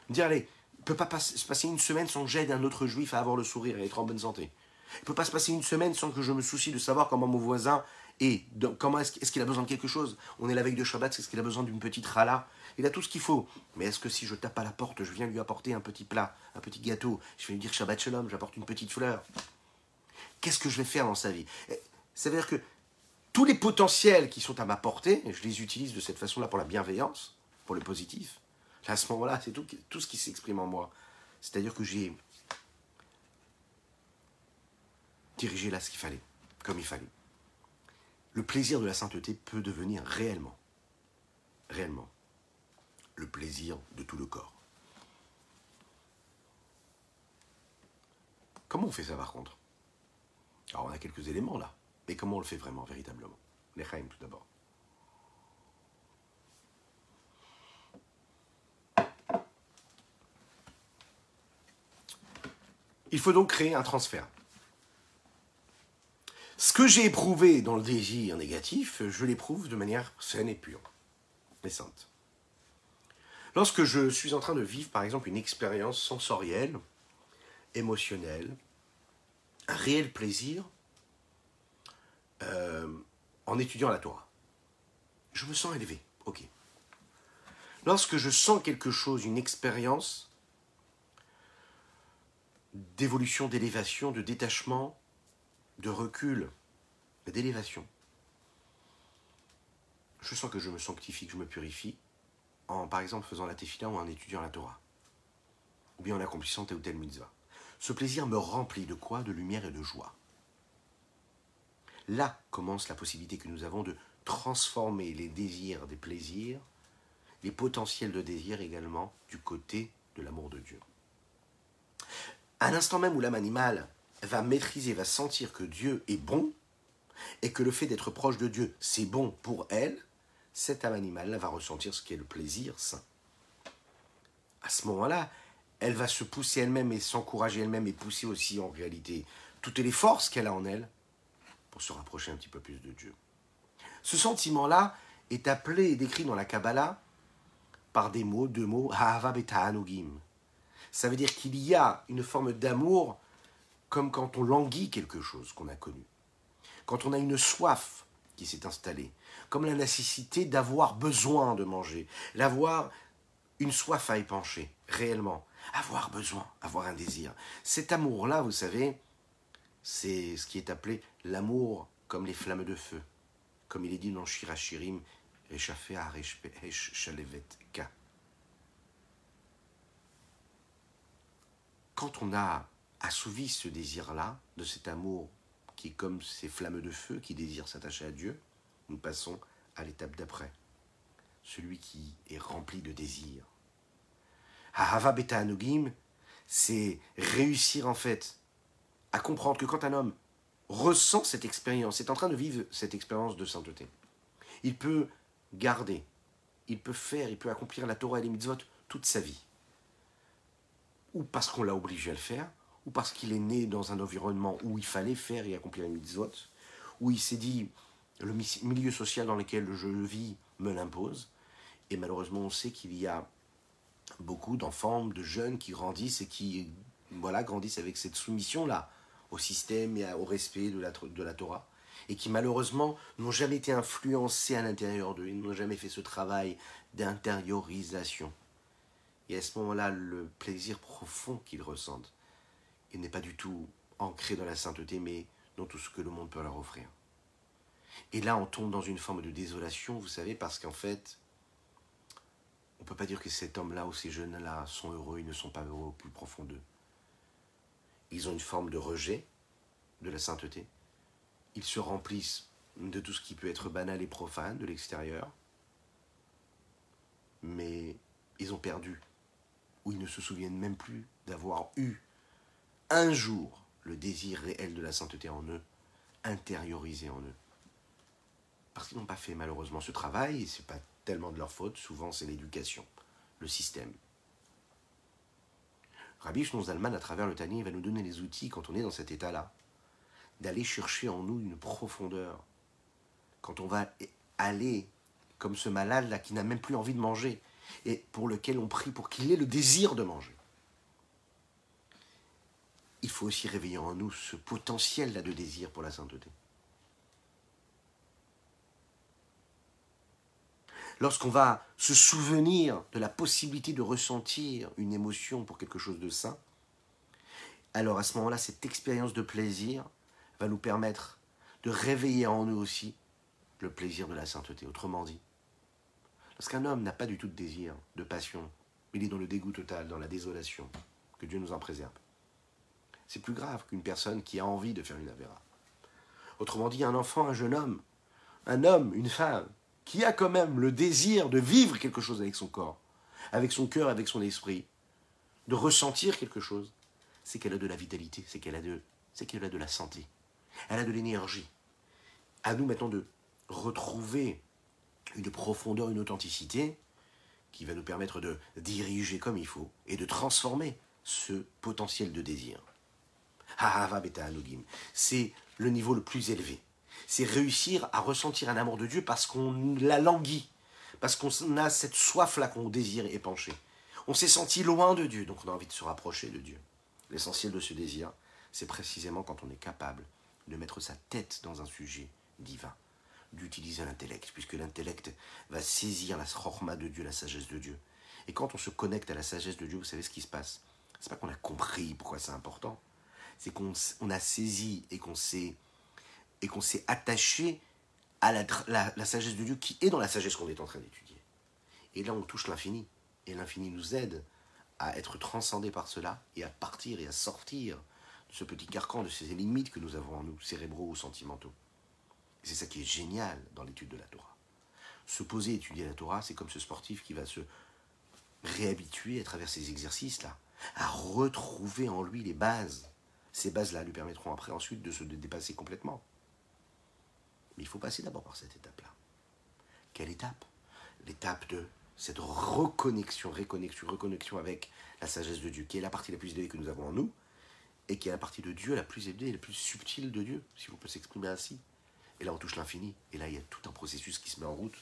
Dire, allez, ne peut pas se passer une semaine sans que j'aide un autre juif à avoir le sourire et être en bonne santé. Il ne peut pas se passer une semaine sans que je me soucie de savoir comment mon voisin est, comment est-ce qu'il a besoin de quelque chose? On est la veille de Shabbat, est-ce qu'il a besoin d'une petite rala? Il a tout ce qu'il faut. Mais est-ce que si je tape à la porte, je viens lui apporter un petit plat, un petit gâteau, je vais lui dire Shabbat Shalom, j'apporte une petite fleur Qu'est-ce que je vais faire dans sa vie? Eh, Ça veut dire que tous les potentiels qui sont à ma portée, je les utilise de cette façon-là pour la bienveillance, pour le positif, à ce moment-là, c'est tout, ce qui s'exprime en moi. C'est-à-dire que j'ai dirigé là ce qu'il fallait, comme il fallait. Le plaisir de la sainteté peut devenir réellement, réellement, le plaisir de tout le corps. Comment on fait ça par contre? Alors on a quelques éléments là, mais comment on le fait vraiment, véritablement? Les tout d'abord. Il faut donc créer un transfert. Ce que j'ai éprouvé dans le désir négatif, je l'éprouve de manière saine et pure, et sainte. Lorsque je suis en train de vivre, par exemple, une expérience sensorielle, émotionnelle, un réel plaisir, euh, en étudiant la Torah, je me sens élevé, ok. Lorsque je sens quelque chose, une expérience, d'évolution, d'élévation, de détachement, de recul, d'élévation. je sens que je me sanctifie, que je me purifie, en par exemple faisant la tefila ou en étudiant la Torah, ou bien en accomplissant tel ou tel mitzvah. Ce plaisir me remplit de quoi? De lumière et de joie. Là commence la possibilité que nous avons de transformer les désirs des plaisirs, les potentiels de désir également, du côté de l'amour de Dieu. À l'instant même où l'âme animale va maîtriser, va sentir que Dieu est bon, et que le fait d'être proche de Dieu, c'est bon pour elle, cette âme animale va ressentir ce qu'est le plaisir saint. À ce moment-là, elle va se pousser elle-même et s'encourager elle-même et pousser aussi en réalité toutes les forces qu'elle a en elle pour se rapprocher un petit peu plus de Dieu. Ce sentiment-là est appelé et décrit dans la Kabbalah par des mots, deux mots. Ça veut dire qu'il y a une forme d'amour comme quand on languit quelque chose qu'on a connu. Quand on a une soif qui s'est installée, comme la nécessité d'avoir besoin de manger, d'avoir une soif à épancher, réellement, avoir besoin, avoir un désir. Cet amour-là, vous savez, c'est ce qui est appelé l'amour comme les flammes de feu, comme il est dit dans Shirachirim, Ka. Quand on a assouvi ce désir-là, de cet amour qui est comme ces flammes de feu qui désirent s'attacher à Dieu, nous passons à l'étape d'après, celui qui est rempli de désir. Ahava Beta Anugim, c'est réussir en fait à comprendre que quand un homme ressent cette expérience, est en train de vivre cette expérience de sainteté, il peut garder, il peut faire, il peut accomplir la Torah et les mitzvot toute sa vie. Ou parce qu'on l'a obligé à le faire, ou parce qu'il est né dans un environnement où il fallait faire et accomplir les mitzvot, où il s'est dit le milieu social dans lequel je vis me l'impose. Et malheureusement, on sait qu'il y a beaucoup d'enfants, de jeunes qui grandissent et qui voilà, grandissent avec cette soumission-là au système et au respect de la, de la Torah, et qui malheureusement n'ont jamais été influencés à l'intérieur d'eux, ils n'ont jamais fait ce travail d'intériorisation. Et à ce moment-là, le plaisir profond qu'ils ressentent, il n'est pas du tout ancré dans la sainteté, mais dans tout ce que le monde peut leur offrir. Et là, on tombe dans une forme de désolation, vous savez, parce qu'en fait, on ne peut pas dire que cet homme-là ou ces jeunes-là sont heureux, ils ne sont pas heureux au plus profond d'eux. Ils ont une forme de rejet de la sainteté. Ils se remplissent de tout ce qui peut être banal et profane de l'extérieur. Mais ils ont perdu, ou ils ne se souviennent même plus d'avoir eu un jour le désir réel de la sainteté en eux, intériorisé en eux. Parce qu'ils n'ont pas fait malheureusement ce travail, et ce n'est pas tellement de leur faute, souvent c'est l'éducation, le système. Rabbi Shnon Zalman, à travers le Tani, va nous donner les outils quand on est dans cet état-là, d'aller chercher en nous une profondeur. Quand on va aller comme ce malade-là qui n'a même plus envie de manger et pour lequel on prie pour qu'il ait le désir de manger. Il faut aussi réveiller en nous ce potentiel-là de désir pour la sainteté. lorsqu'on va se souvenir de la possibilité de ressentir une émotion pour quelque chose de sain, alors à ce moment-là, cette expérience de plaisir va nous permettre de réveiller en nous aussi le plaisir de la sainteté. Autrement dit, lorsqu'un homme n'a pas du tout de désir, de passion, il est dans le dégoût total, dans la désolation, que Dieu nous en préserve. C'est plus grave qu'une personne qui a envie de faire une avéra. Autrement dit, un enfant, un jeune homme, un homme, une femme, qui a quand même le désir de vivre quelque chose avec son corps, avec son cœur, avec son esprit, de ressentir quelque chose, c'est qu'elle a de la vitalité, c'est qu'elle a, de, qu'elle a de la santé, elle a de l'énergie. À nous maintenant de retrouver une profondeur, une authenticité qui va nous permettre de diriger comme il faut et de transformer ce potentiel de désir. C'est le niveau le plus élevé c'est réussir à ressentir un amour de Dieu parce qu'on l'a langui, parce qu'on a cette soif-là qu'on désire épancher. On s'est senti loin de Dieu, donc on a envie de se rapprocher de Dieu. L'essentiel de ce désir, c'est précisément quand on est capable de mettre sa tête dans un sujet divin, d'utiliser l'intellect, puisque l'intellect va saisir la chorma de Dieu, la sagesse de Dieu. Et quand on se connecte à la sagesse de Dieu, vous savez ce qui se passe? C'est pas qu'on a compris pourquoi c'est important, c'est qu'on a saisi et qu'on s'est et qu'on s'est attaché à la, sagesse de Dieu qui est dans la sagesse qu'on est en train d'étudier. Et là, on touche l'infini. Et l'infini nous aide à être transcendé par cela et à partir et à sortir de ce petit carcan, de ces limites que nous avons en nous, cérébraux ou sentimentaux. C'est ça qui est génial dans l'étude de la Torah. Se poser, étudier la Torah, c'est comme ce sportif qui va se réhabituer à travers ces exercices-là, à retrouver en lui les bases. Ces bases-là lui permettront après ensuite de se dépasser complètement. Mais il faut passer d'abord par cette étape-là. Quelle étape? L'étape de cette reconnexion, réconnexion, reconnexion avec la sagesse de Dieu, qui est la partie la plus élevée que nous avons en nous, et qui est la partie de Dieu la plus élevée la plus subtile de Dieu, si on peut s'exprimer ainsi. Et là, on touche l'infini, et là, il y a tout un processus qui se met en route,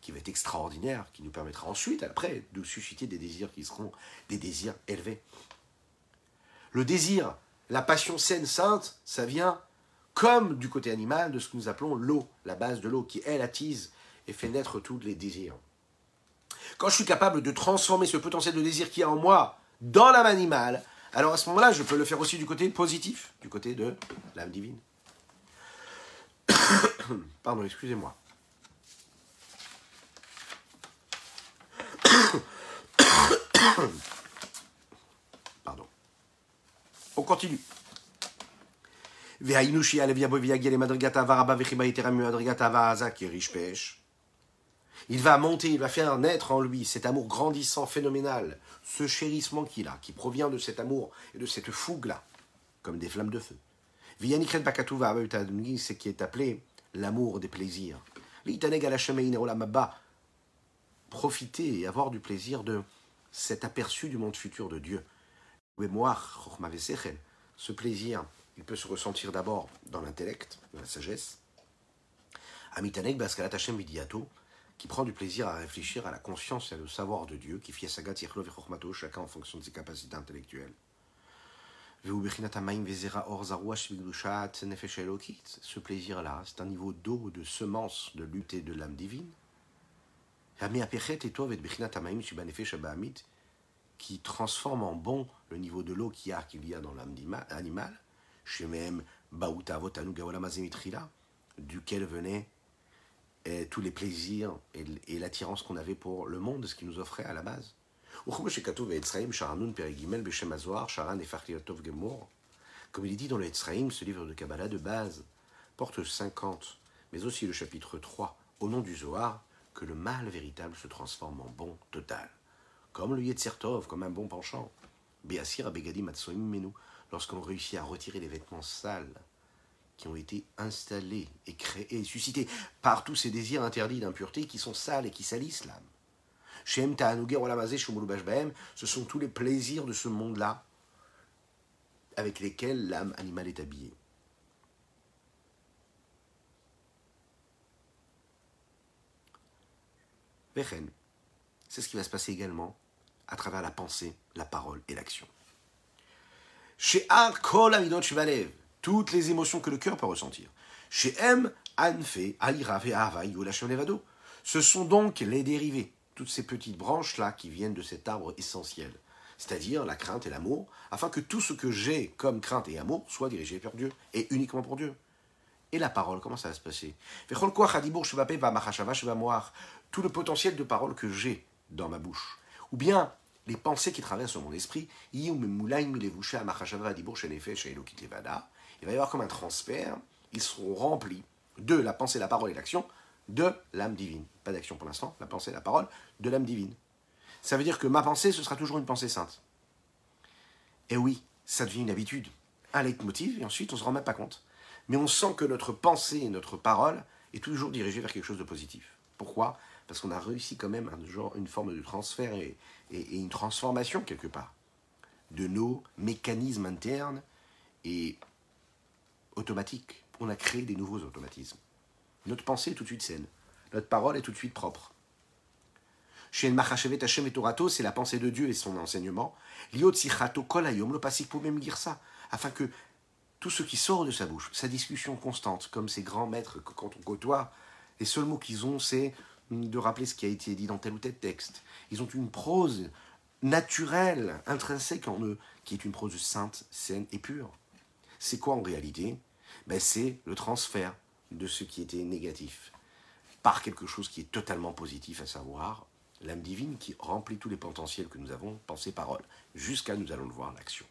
qui va être extraordinaire, qui nous permettra ensuite, après, de susciter des désirs qui seront des désirs élevés. Le désir, la passion saine, sainte, ça vient comme du côté animal de ce que nous appelons l'eau, la base de l'eau, qui, elle, attise et fait naître tous les désirs. Quand je suis capable de transformer ce potentiel de désir qui est en moi dans l'âme animale, alors à ce moment-là, je peux le faire aussi du côté positif, du côté de l'âme divine. [COUGHS] Pardon, excusez-moi. [COUGHS] Pardon. On continue. Il va monter, il va faire naître en lui cet amour grandissant, phénoménal, ce chérissement qu'il a, qui provient de cet amour et de cette fougue-là, comme des flammes de feu. ce qui est appelé l'amour des plaisirs. Profiter et avoir du plaisir de cet aperçu du monde futur de Dieu. Ce plaisir, il peut se ressentir d'abord dans l'intellect, dans la sagesse. Amitanek Baskalat Hashem Vidiato, qui prend du plaisir à réfléchir à la conscience et au savoir de Dieu, qui chacun en fonction de ses capacités intellectuelles. Ce plaisir-là, c'est un niveau d'eau, de semence, de lutte de l'âme divine. Qui transforme en bon le niveau de l'eau qu'il y a, qu'il y a dans l'âme animale, duquel venaient et tous les plaisirs et, l'attirance qu'on avait pour le monde, ce qu'il nous offrait à la base. Comme il est dit dans le Etzraïm, ce livre de Kabbalah de base, porte 50, mais aussi le chapitre 3, au nom du Zohar, que le mal véritable se transforme en bon total. Comme le Yetzertov, comme un bon penchant. Beasir Abegadi Matsoim Menu, lorsqu'on réussit à retirer les vêtements sales qui ont été installés et créés suscités par tous ces désirs interdits d'impureté qui sont sales et qui salissent l'âme. Ce sont tous les plaisirs de ce monde-là avec lesquels l'âme animale est habillée. C'est ce qui va se passer également à travers la pensée, la parole et l'action. Chez Kol toutes les émotions que le cœur peut ressentir. Chez M, Anfe, Aïrave et Levado. Ce sont donc les dérivés, toutes ces petites branches-là qui viennent de cet arbre essentiel, c'est-à-dire la crainte et l'amour, afin que tout ce que j'ai comme crainte et amour soit dirigé vers Dieu et uniquement pour Dieu. Et la parole, comment ça va se passer? Tout le potentiel de parole que j'ai dans ma bouche, ou bien les pensées qui traversent mon esprit, il va y avoir comme un transfert, ils seront remplis de la pensée, la parole et l'action de l'âme divine. Pas d'action pour l'instant, la pensée, la parole, de l'âme divine. Ça veut dire que ma pensée, ce sera toujours une pensée sainte. Et oui, ça devient une habitude, un leitmotiv, et ensuite on ne se rend même pas compte. Mais on sent que notre pensée et notre parole est toujours dirigée vers quelque chose de positif. Pourquoi? Parce qu'on a réussi quand même un genre, une forme de transfert et une transformation quelque part de nos mécanismes internes et automatique. On a créé des nouveaux automatismes. Notre pensée est tout de suite saine. Notre parole est tout de suite propre. Chez Machachevet Hashem et Torato, c'est la pensée de Dieu et son enseignement. Liot kolayom passif pour même dire ça, afin que tout ce qui sort de sa bouche, sa discussion constante, comme ces grands maîtres que quand on côtoie, les seuls mots qu'ils ont, c'est de rappeler ce qui a été dit dans tel ou tel texte. Ils ont une prose naturelle, intrinsèque en eux, qui est une prose sainte, saine et pure. C'est quoi en réalité? Ben, C'est le transfert de ce qui était négatif par quelque chose qui est totalement positif, à savoir l'âme divine qui remplit tous les potentiels que nous avons, pensée, parole, jusqu'à, nous allons le voir, l'action.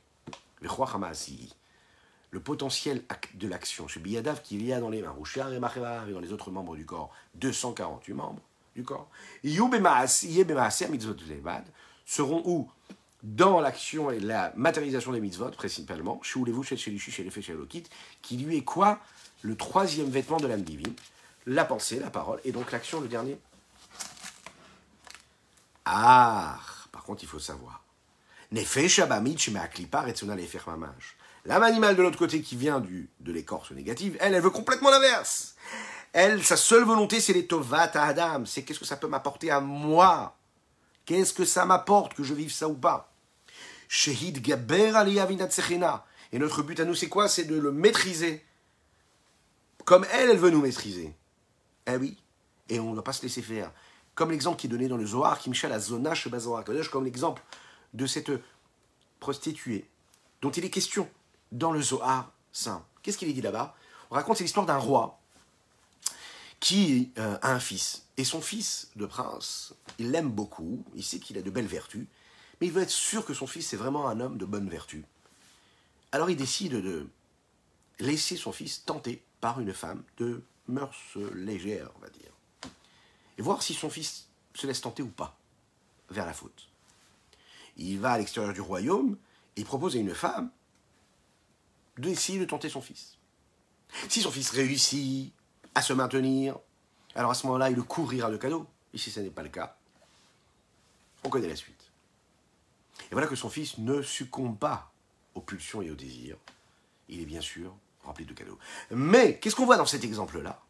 Le potentiel de l'action chez Biyadav qu'il y a dans les mains, et dans les autres membres du corps, 248 membres du corps, seront où? Dans l'action et la matérialisation des mitzvot, principalement, chez les chez les chez qui lui est quoi? Le troisième vêtement de l'âme divine, la pensée, la parole, et donc l'action, le dernier. Ah, par contre, il faut savoir. L'âme animale de l'autre côté qui vient du, de l'écorce négative, elle, elle veut complètement l'inverse. Elle, sa seule volonté, c'est les tovat Adam. C'est qu'est-ce que ça peut m'apporter à moi? Qu'est-ce que ça m'apporte que je vive ça ou pas? Shehid Gaber Et notre but à nous, c'est quoi? C'est de le maîtriser. Comme elle, elle veut nous maîtriser. Eh oui. Et on ne doit pas se laisser faire. Comme l'exemple qui est donné dans le Zohar, qui la Zona Zohar, comme l'exemple de cette prostituée dont il est question dans le Zohar saint. Qu'est-ce qu'il est dit là-bas? On raconte l'histoire d'un roi qui euh, a un fils. Et son fils de prince, il l'aime beaucoup, il sait qu'il a de belles vertus, mais il veut être sûr que son fils est vraiment un homme de bonne vertu. Alors il décide de laisser son fils tenter par une femme de mœurs légères, on va dire, et voir si son fils se laisse tenter ou pas vers la faute. Il va à l'extérieur du royaume et propose à une femme d'essayer de tenter son fils. Si son fils réussit à se maintenir, alors à ce moment-là, il le couvrira de cadeaux. Et si ce n'est pas le cas, on connaît la suite. Et voilà que son fils ne succombe pas aux pulsions et aux désirs. Il est bien sûr rempli de cadeaux. Mais qu'est-ce qu'on voit dans cet exemple-là?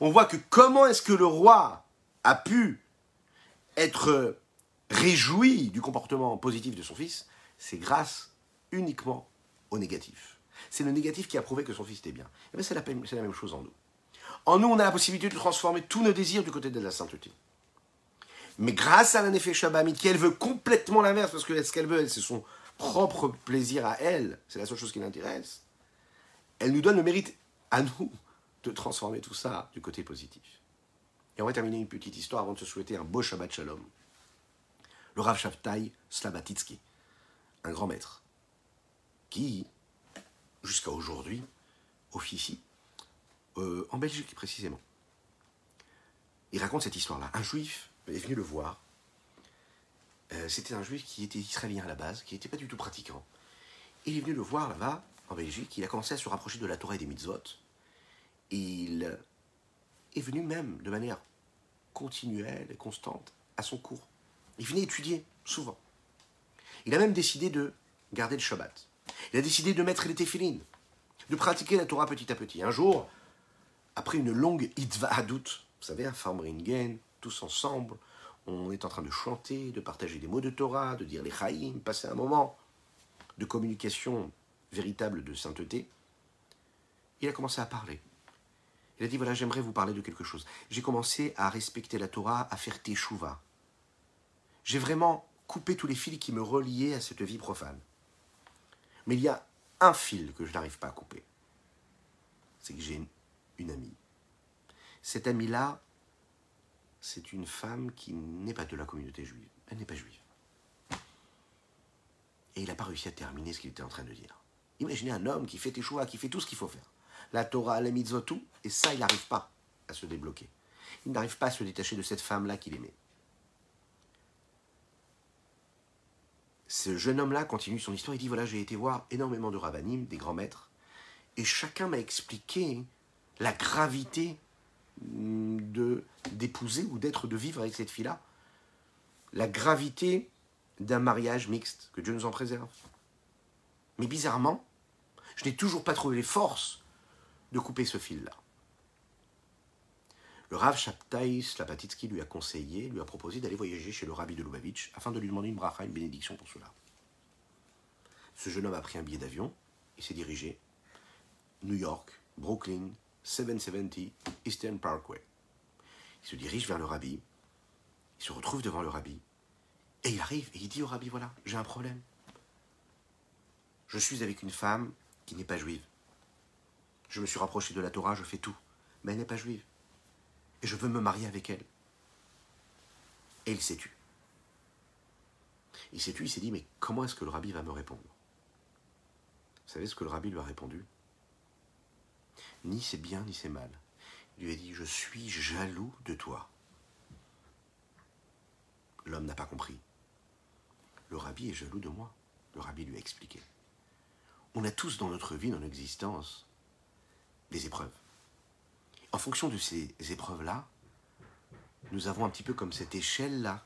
On voit que comment est-ce que le roi a pu être réjoui du comportement positif de son fils C'est grâce uniquement au négatif. C'est le négatif qui a prouvé que son fils était bien. Et eh c'est la, la même chose en nous. En nous, on a la possibilité de transformer tous nos désirs du côté de la sainteté. Mais grâce à l'effet Shabbat, qui elle veut complètement l'inverse, parce que ce qu'elle veut, c'est son propre plaisir à elle, c'est la seule chose qui l'intéresse, elle nous donne le mérite à nous de transformer tout ça du côté positif. Et on va terminer une petite histoire avant de se souhaiter un beau Shabbat Shalom. Le Rav Shabtai Slabatitsky, un grand maître, qui, jusqu'à aujourd'hui, officie euh, en Belgique précisément. Il raconte cette histoire-là. Un juif est venu le voir. Euh, c'était un juif qui était israélien à la base, qui n'était pas du tout pratiquant. Il est venu le voir là-bas, en Belgique. Il a commencé à se rapprocher de la Torah et des mitzvot. il est venu même de manière continuelle et constante à son cours. Il venait étudier souvent. Il a même décidé de garder le Shabbat. Il a décidé de mettre les téphilines, de pratiquer la Torah petit à petit. Un jour, après une longue itva hadout, vous savez, un farmringen, tous ensemble, on est en train de chanter, de partager des mots de Torah, de dire les chaïm, passer un moment de communication véritable de sainteté. Il a commencé à parler. Il a dit voilà, j'aimerais vous parler de quelque chose. J'ai commencé à respecter la Torah, à faire teshuva. J'ai vraiment coupé tous les fils qui me reliaient à cette vie profane. Mais il y a un fil que je n'arrive pas à couper. C'est que j'ai une, amie. Cette amie-là, c'est une femme qui n'est pas de la communauté juive. Elle n'est pas juive. Et il n'a pas réussi à terminer ce qu'il était en train de dire. Imaginez un homme qui fait teshuva, qui fait tout ce qu'il faut faire la Torah, la mitzvot, tout, et ça, il n'arrive pas à se débloquer. Il n'arrive pas à se détacher de cette femme-là qu'il aimait. Ce jeune homme-là continue son histoire, il dit, voilà, j'ai été voir énormément de rabbinim, des grands maîtres, et chacun m'a expliqué la gravité mm, de d'épouser ou d'être, de vivre avec cette fille-là, la gravité d'un mariage mixte, que Dieu nous en préserve. Mais bizarrement, je n'ai toujours pas trouvé les forces de couper ce fil-là. Le Rav Shabtai Slapatitsky lui a conseillé, lui a proposé d'aller voyager chez le rabbi de Lubavitch afin de lui demander une bracha, une bénédiction pour cela. Ce jeune homme a pris un billet d'avion et s'est dirigé New York, Brooklyn, 770 Eastern Parkway. Il se dirige vers le rabbi, il se retrouve devant le rabbi, et il arrive et il dit au rabbi, voilà, j'ai un problème. Je suis avec une femme qui n'est pas juive. Je me suis rapproché de la Torah, je fais tout. Mais elle n'est pas juive. et je veux me marier avec elle. Et il s'est tu. Il s'est tu, il s'est dit, mais comment est-ce que le rabbi va me répondre? Vous savez ce que le rabbi lui a répondu? Ni c'est bien, ni c'est mal. Il lui a dit, je suis jaloux de toi. L'homme n'a pas compris. Le rabbi est jaloux de moi. Le rabbi lui a expliqué. On a tous dans notre vie, dans notre existence, des épreuves. En fonction de ces épreuves-là, nous avons un petit peu comme cette échelle-là,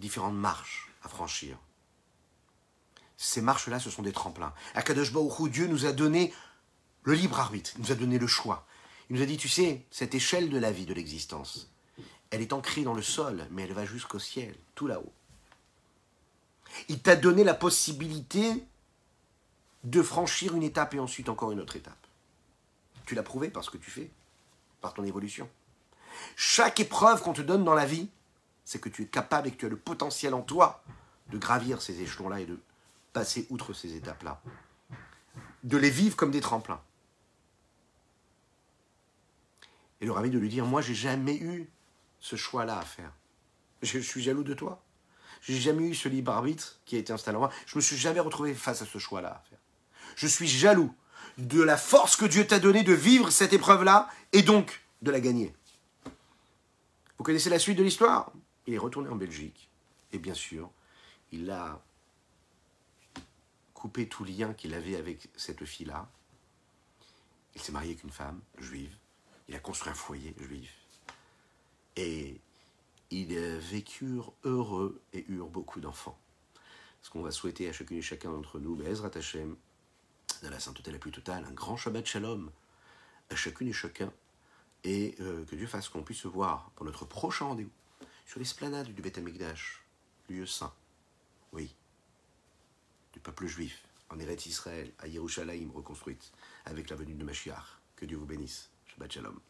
différentes marches à franchir. Ces marches-là, ce sont des tremplins. Akadosh Baruch Dieu nous a donné le libre arbitre, il nous a donné le choix. Il nous a dit, tu sais, cette échelle de la vie, de l'existence, elle est ancrée dans le sol, mais elle va jusqu'au ciel, tout là-haut. Il t'a donné la possibilité de franchir une étape et ensuite encore une autre étape. Tu l'as prouvé par ce que tu fais, par ton évolution. Chaque épreuve qu'on te donne dans la vie, c'est que tu es capable et que tu as le potentiel en toi de gravir ces échelons-là et de passer outre ces étapes-là. De les vivre comme des tremplins. Et le rabbi de lui dire, moi j'ai jamais eu ce choix-là à faire. Je suis jaloux de toi. J'ai jamais eu ce libre arbitre qui a été installé en moi. Je me suis jamais retrouvé face à ce choix-là à faire. Je suis jaloux de la force que Dieu t'a donnée de vivre cette épreuve-là et donc de la gagner. Vous connaissez la suite de l'histoire? Il est retourné en Belgique et bien sûr, il a coupé tout lien qu'il avait avec cette fille-là. Il s'est marié avec une femme juive. Il a construit un foyer juif. Et ils vécurent heureux et eurent beaucoup d'enfants. Ce qu'on va souhaiter à chacune et chacun d'entre nous, Bezrat Hashem, de la sainteté la plus totale, un grand Shabbat Shalom à chacune et chacun, et euh, que Dieu fasse qu'on puisse se voir pour notre prochain rendez-vous sur l'esplanade du Beth Amikdash, lieu saint, oui, du peuple juif, en Eretz Israël, à Yerushalayim reconstruite, avec la venue de Mashiach. Que Dieu vous bénisse. Shabbat Shalom.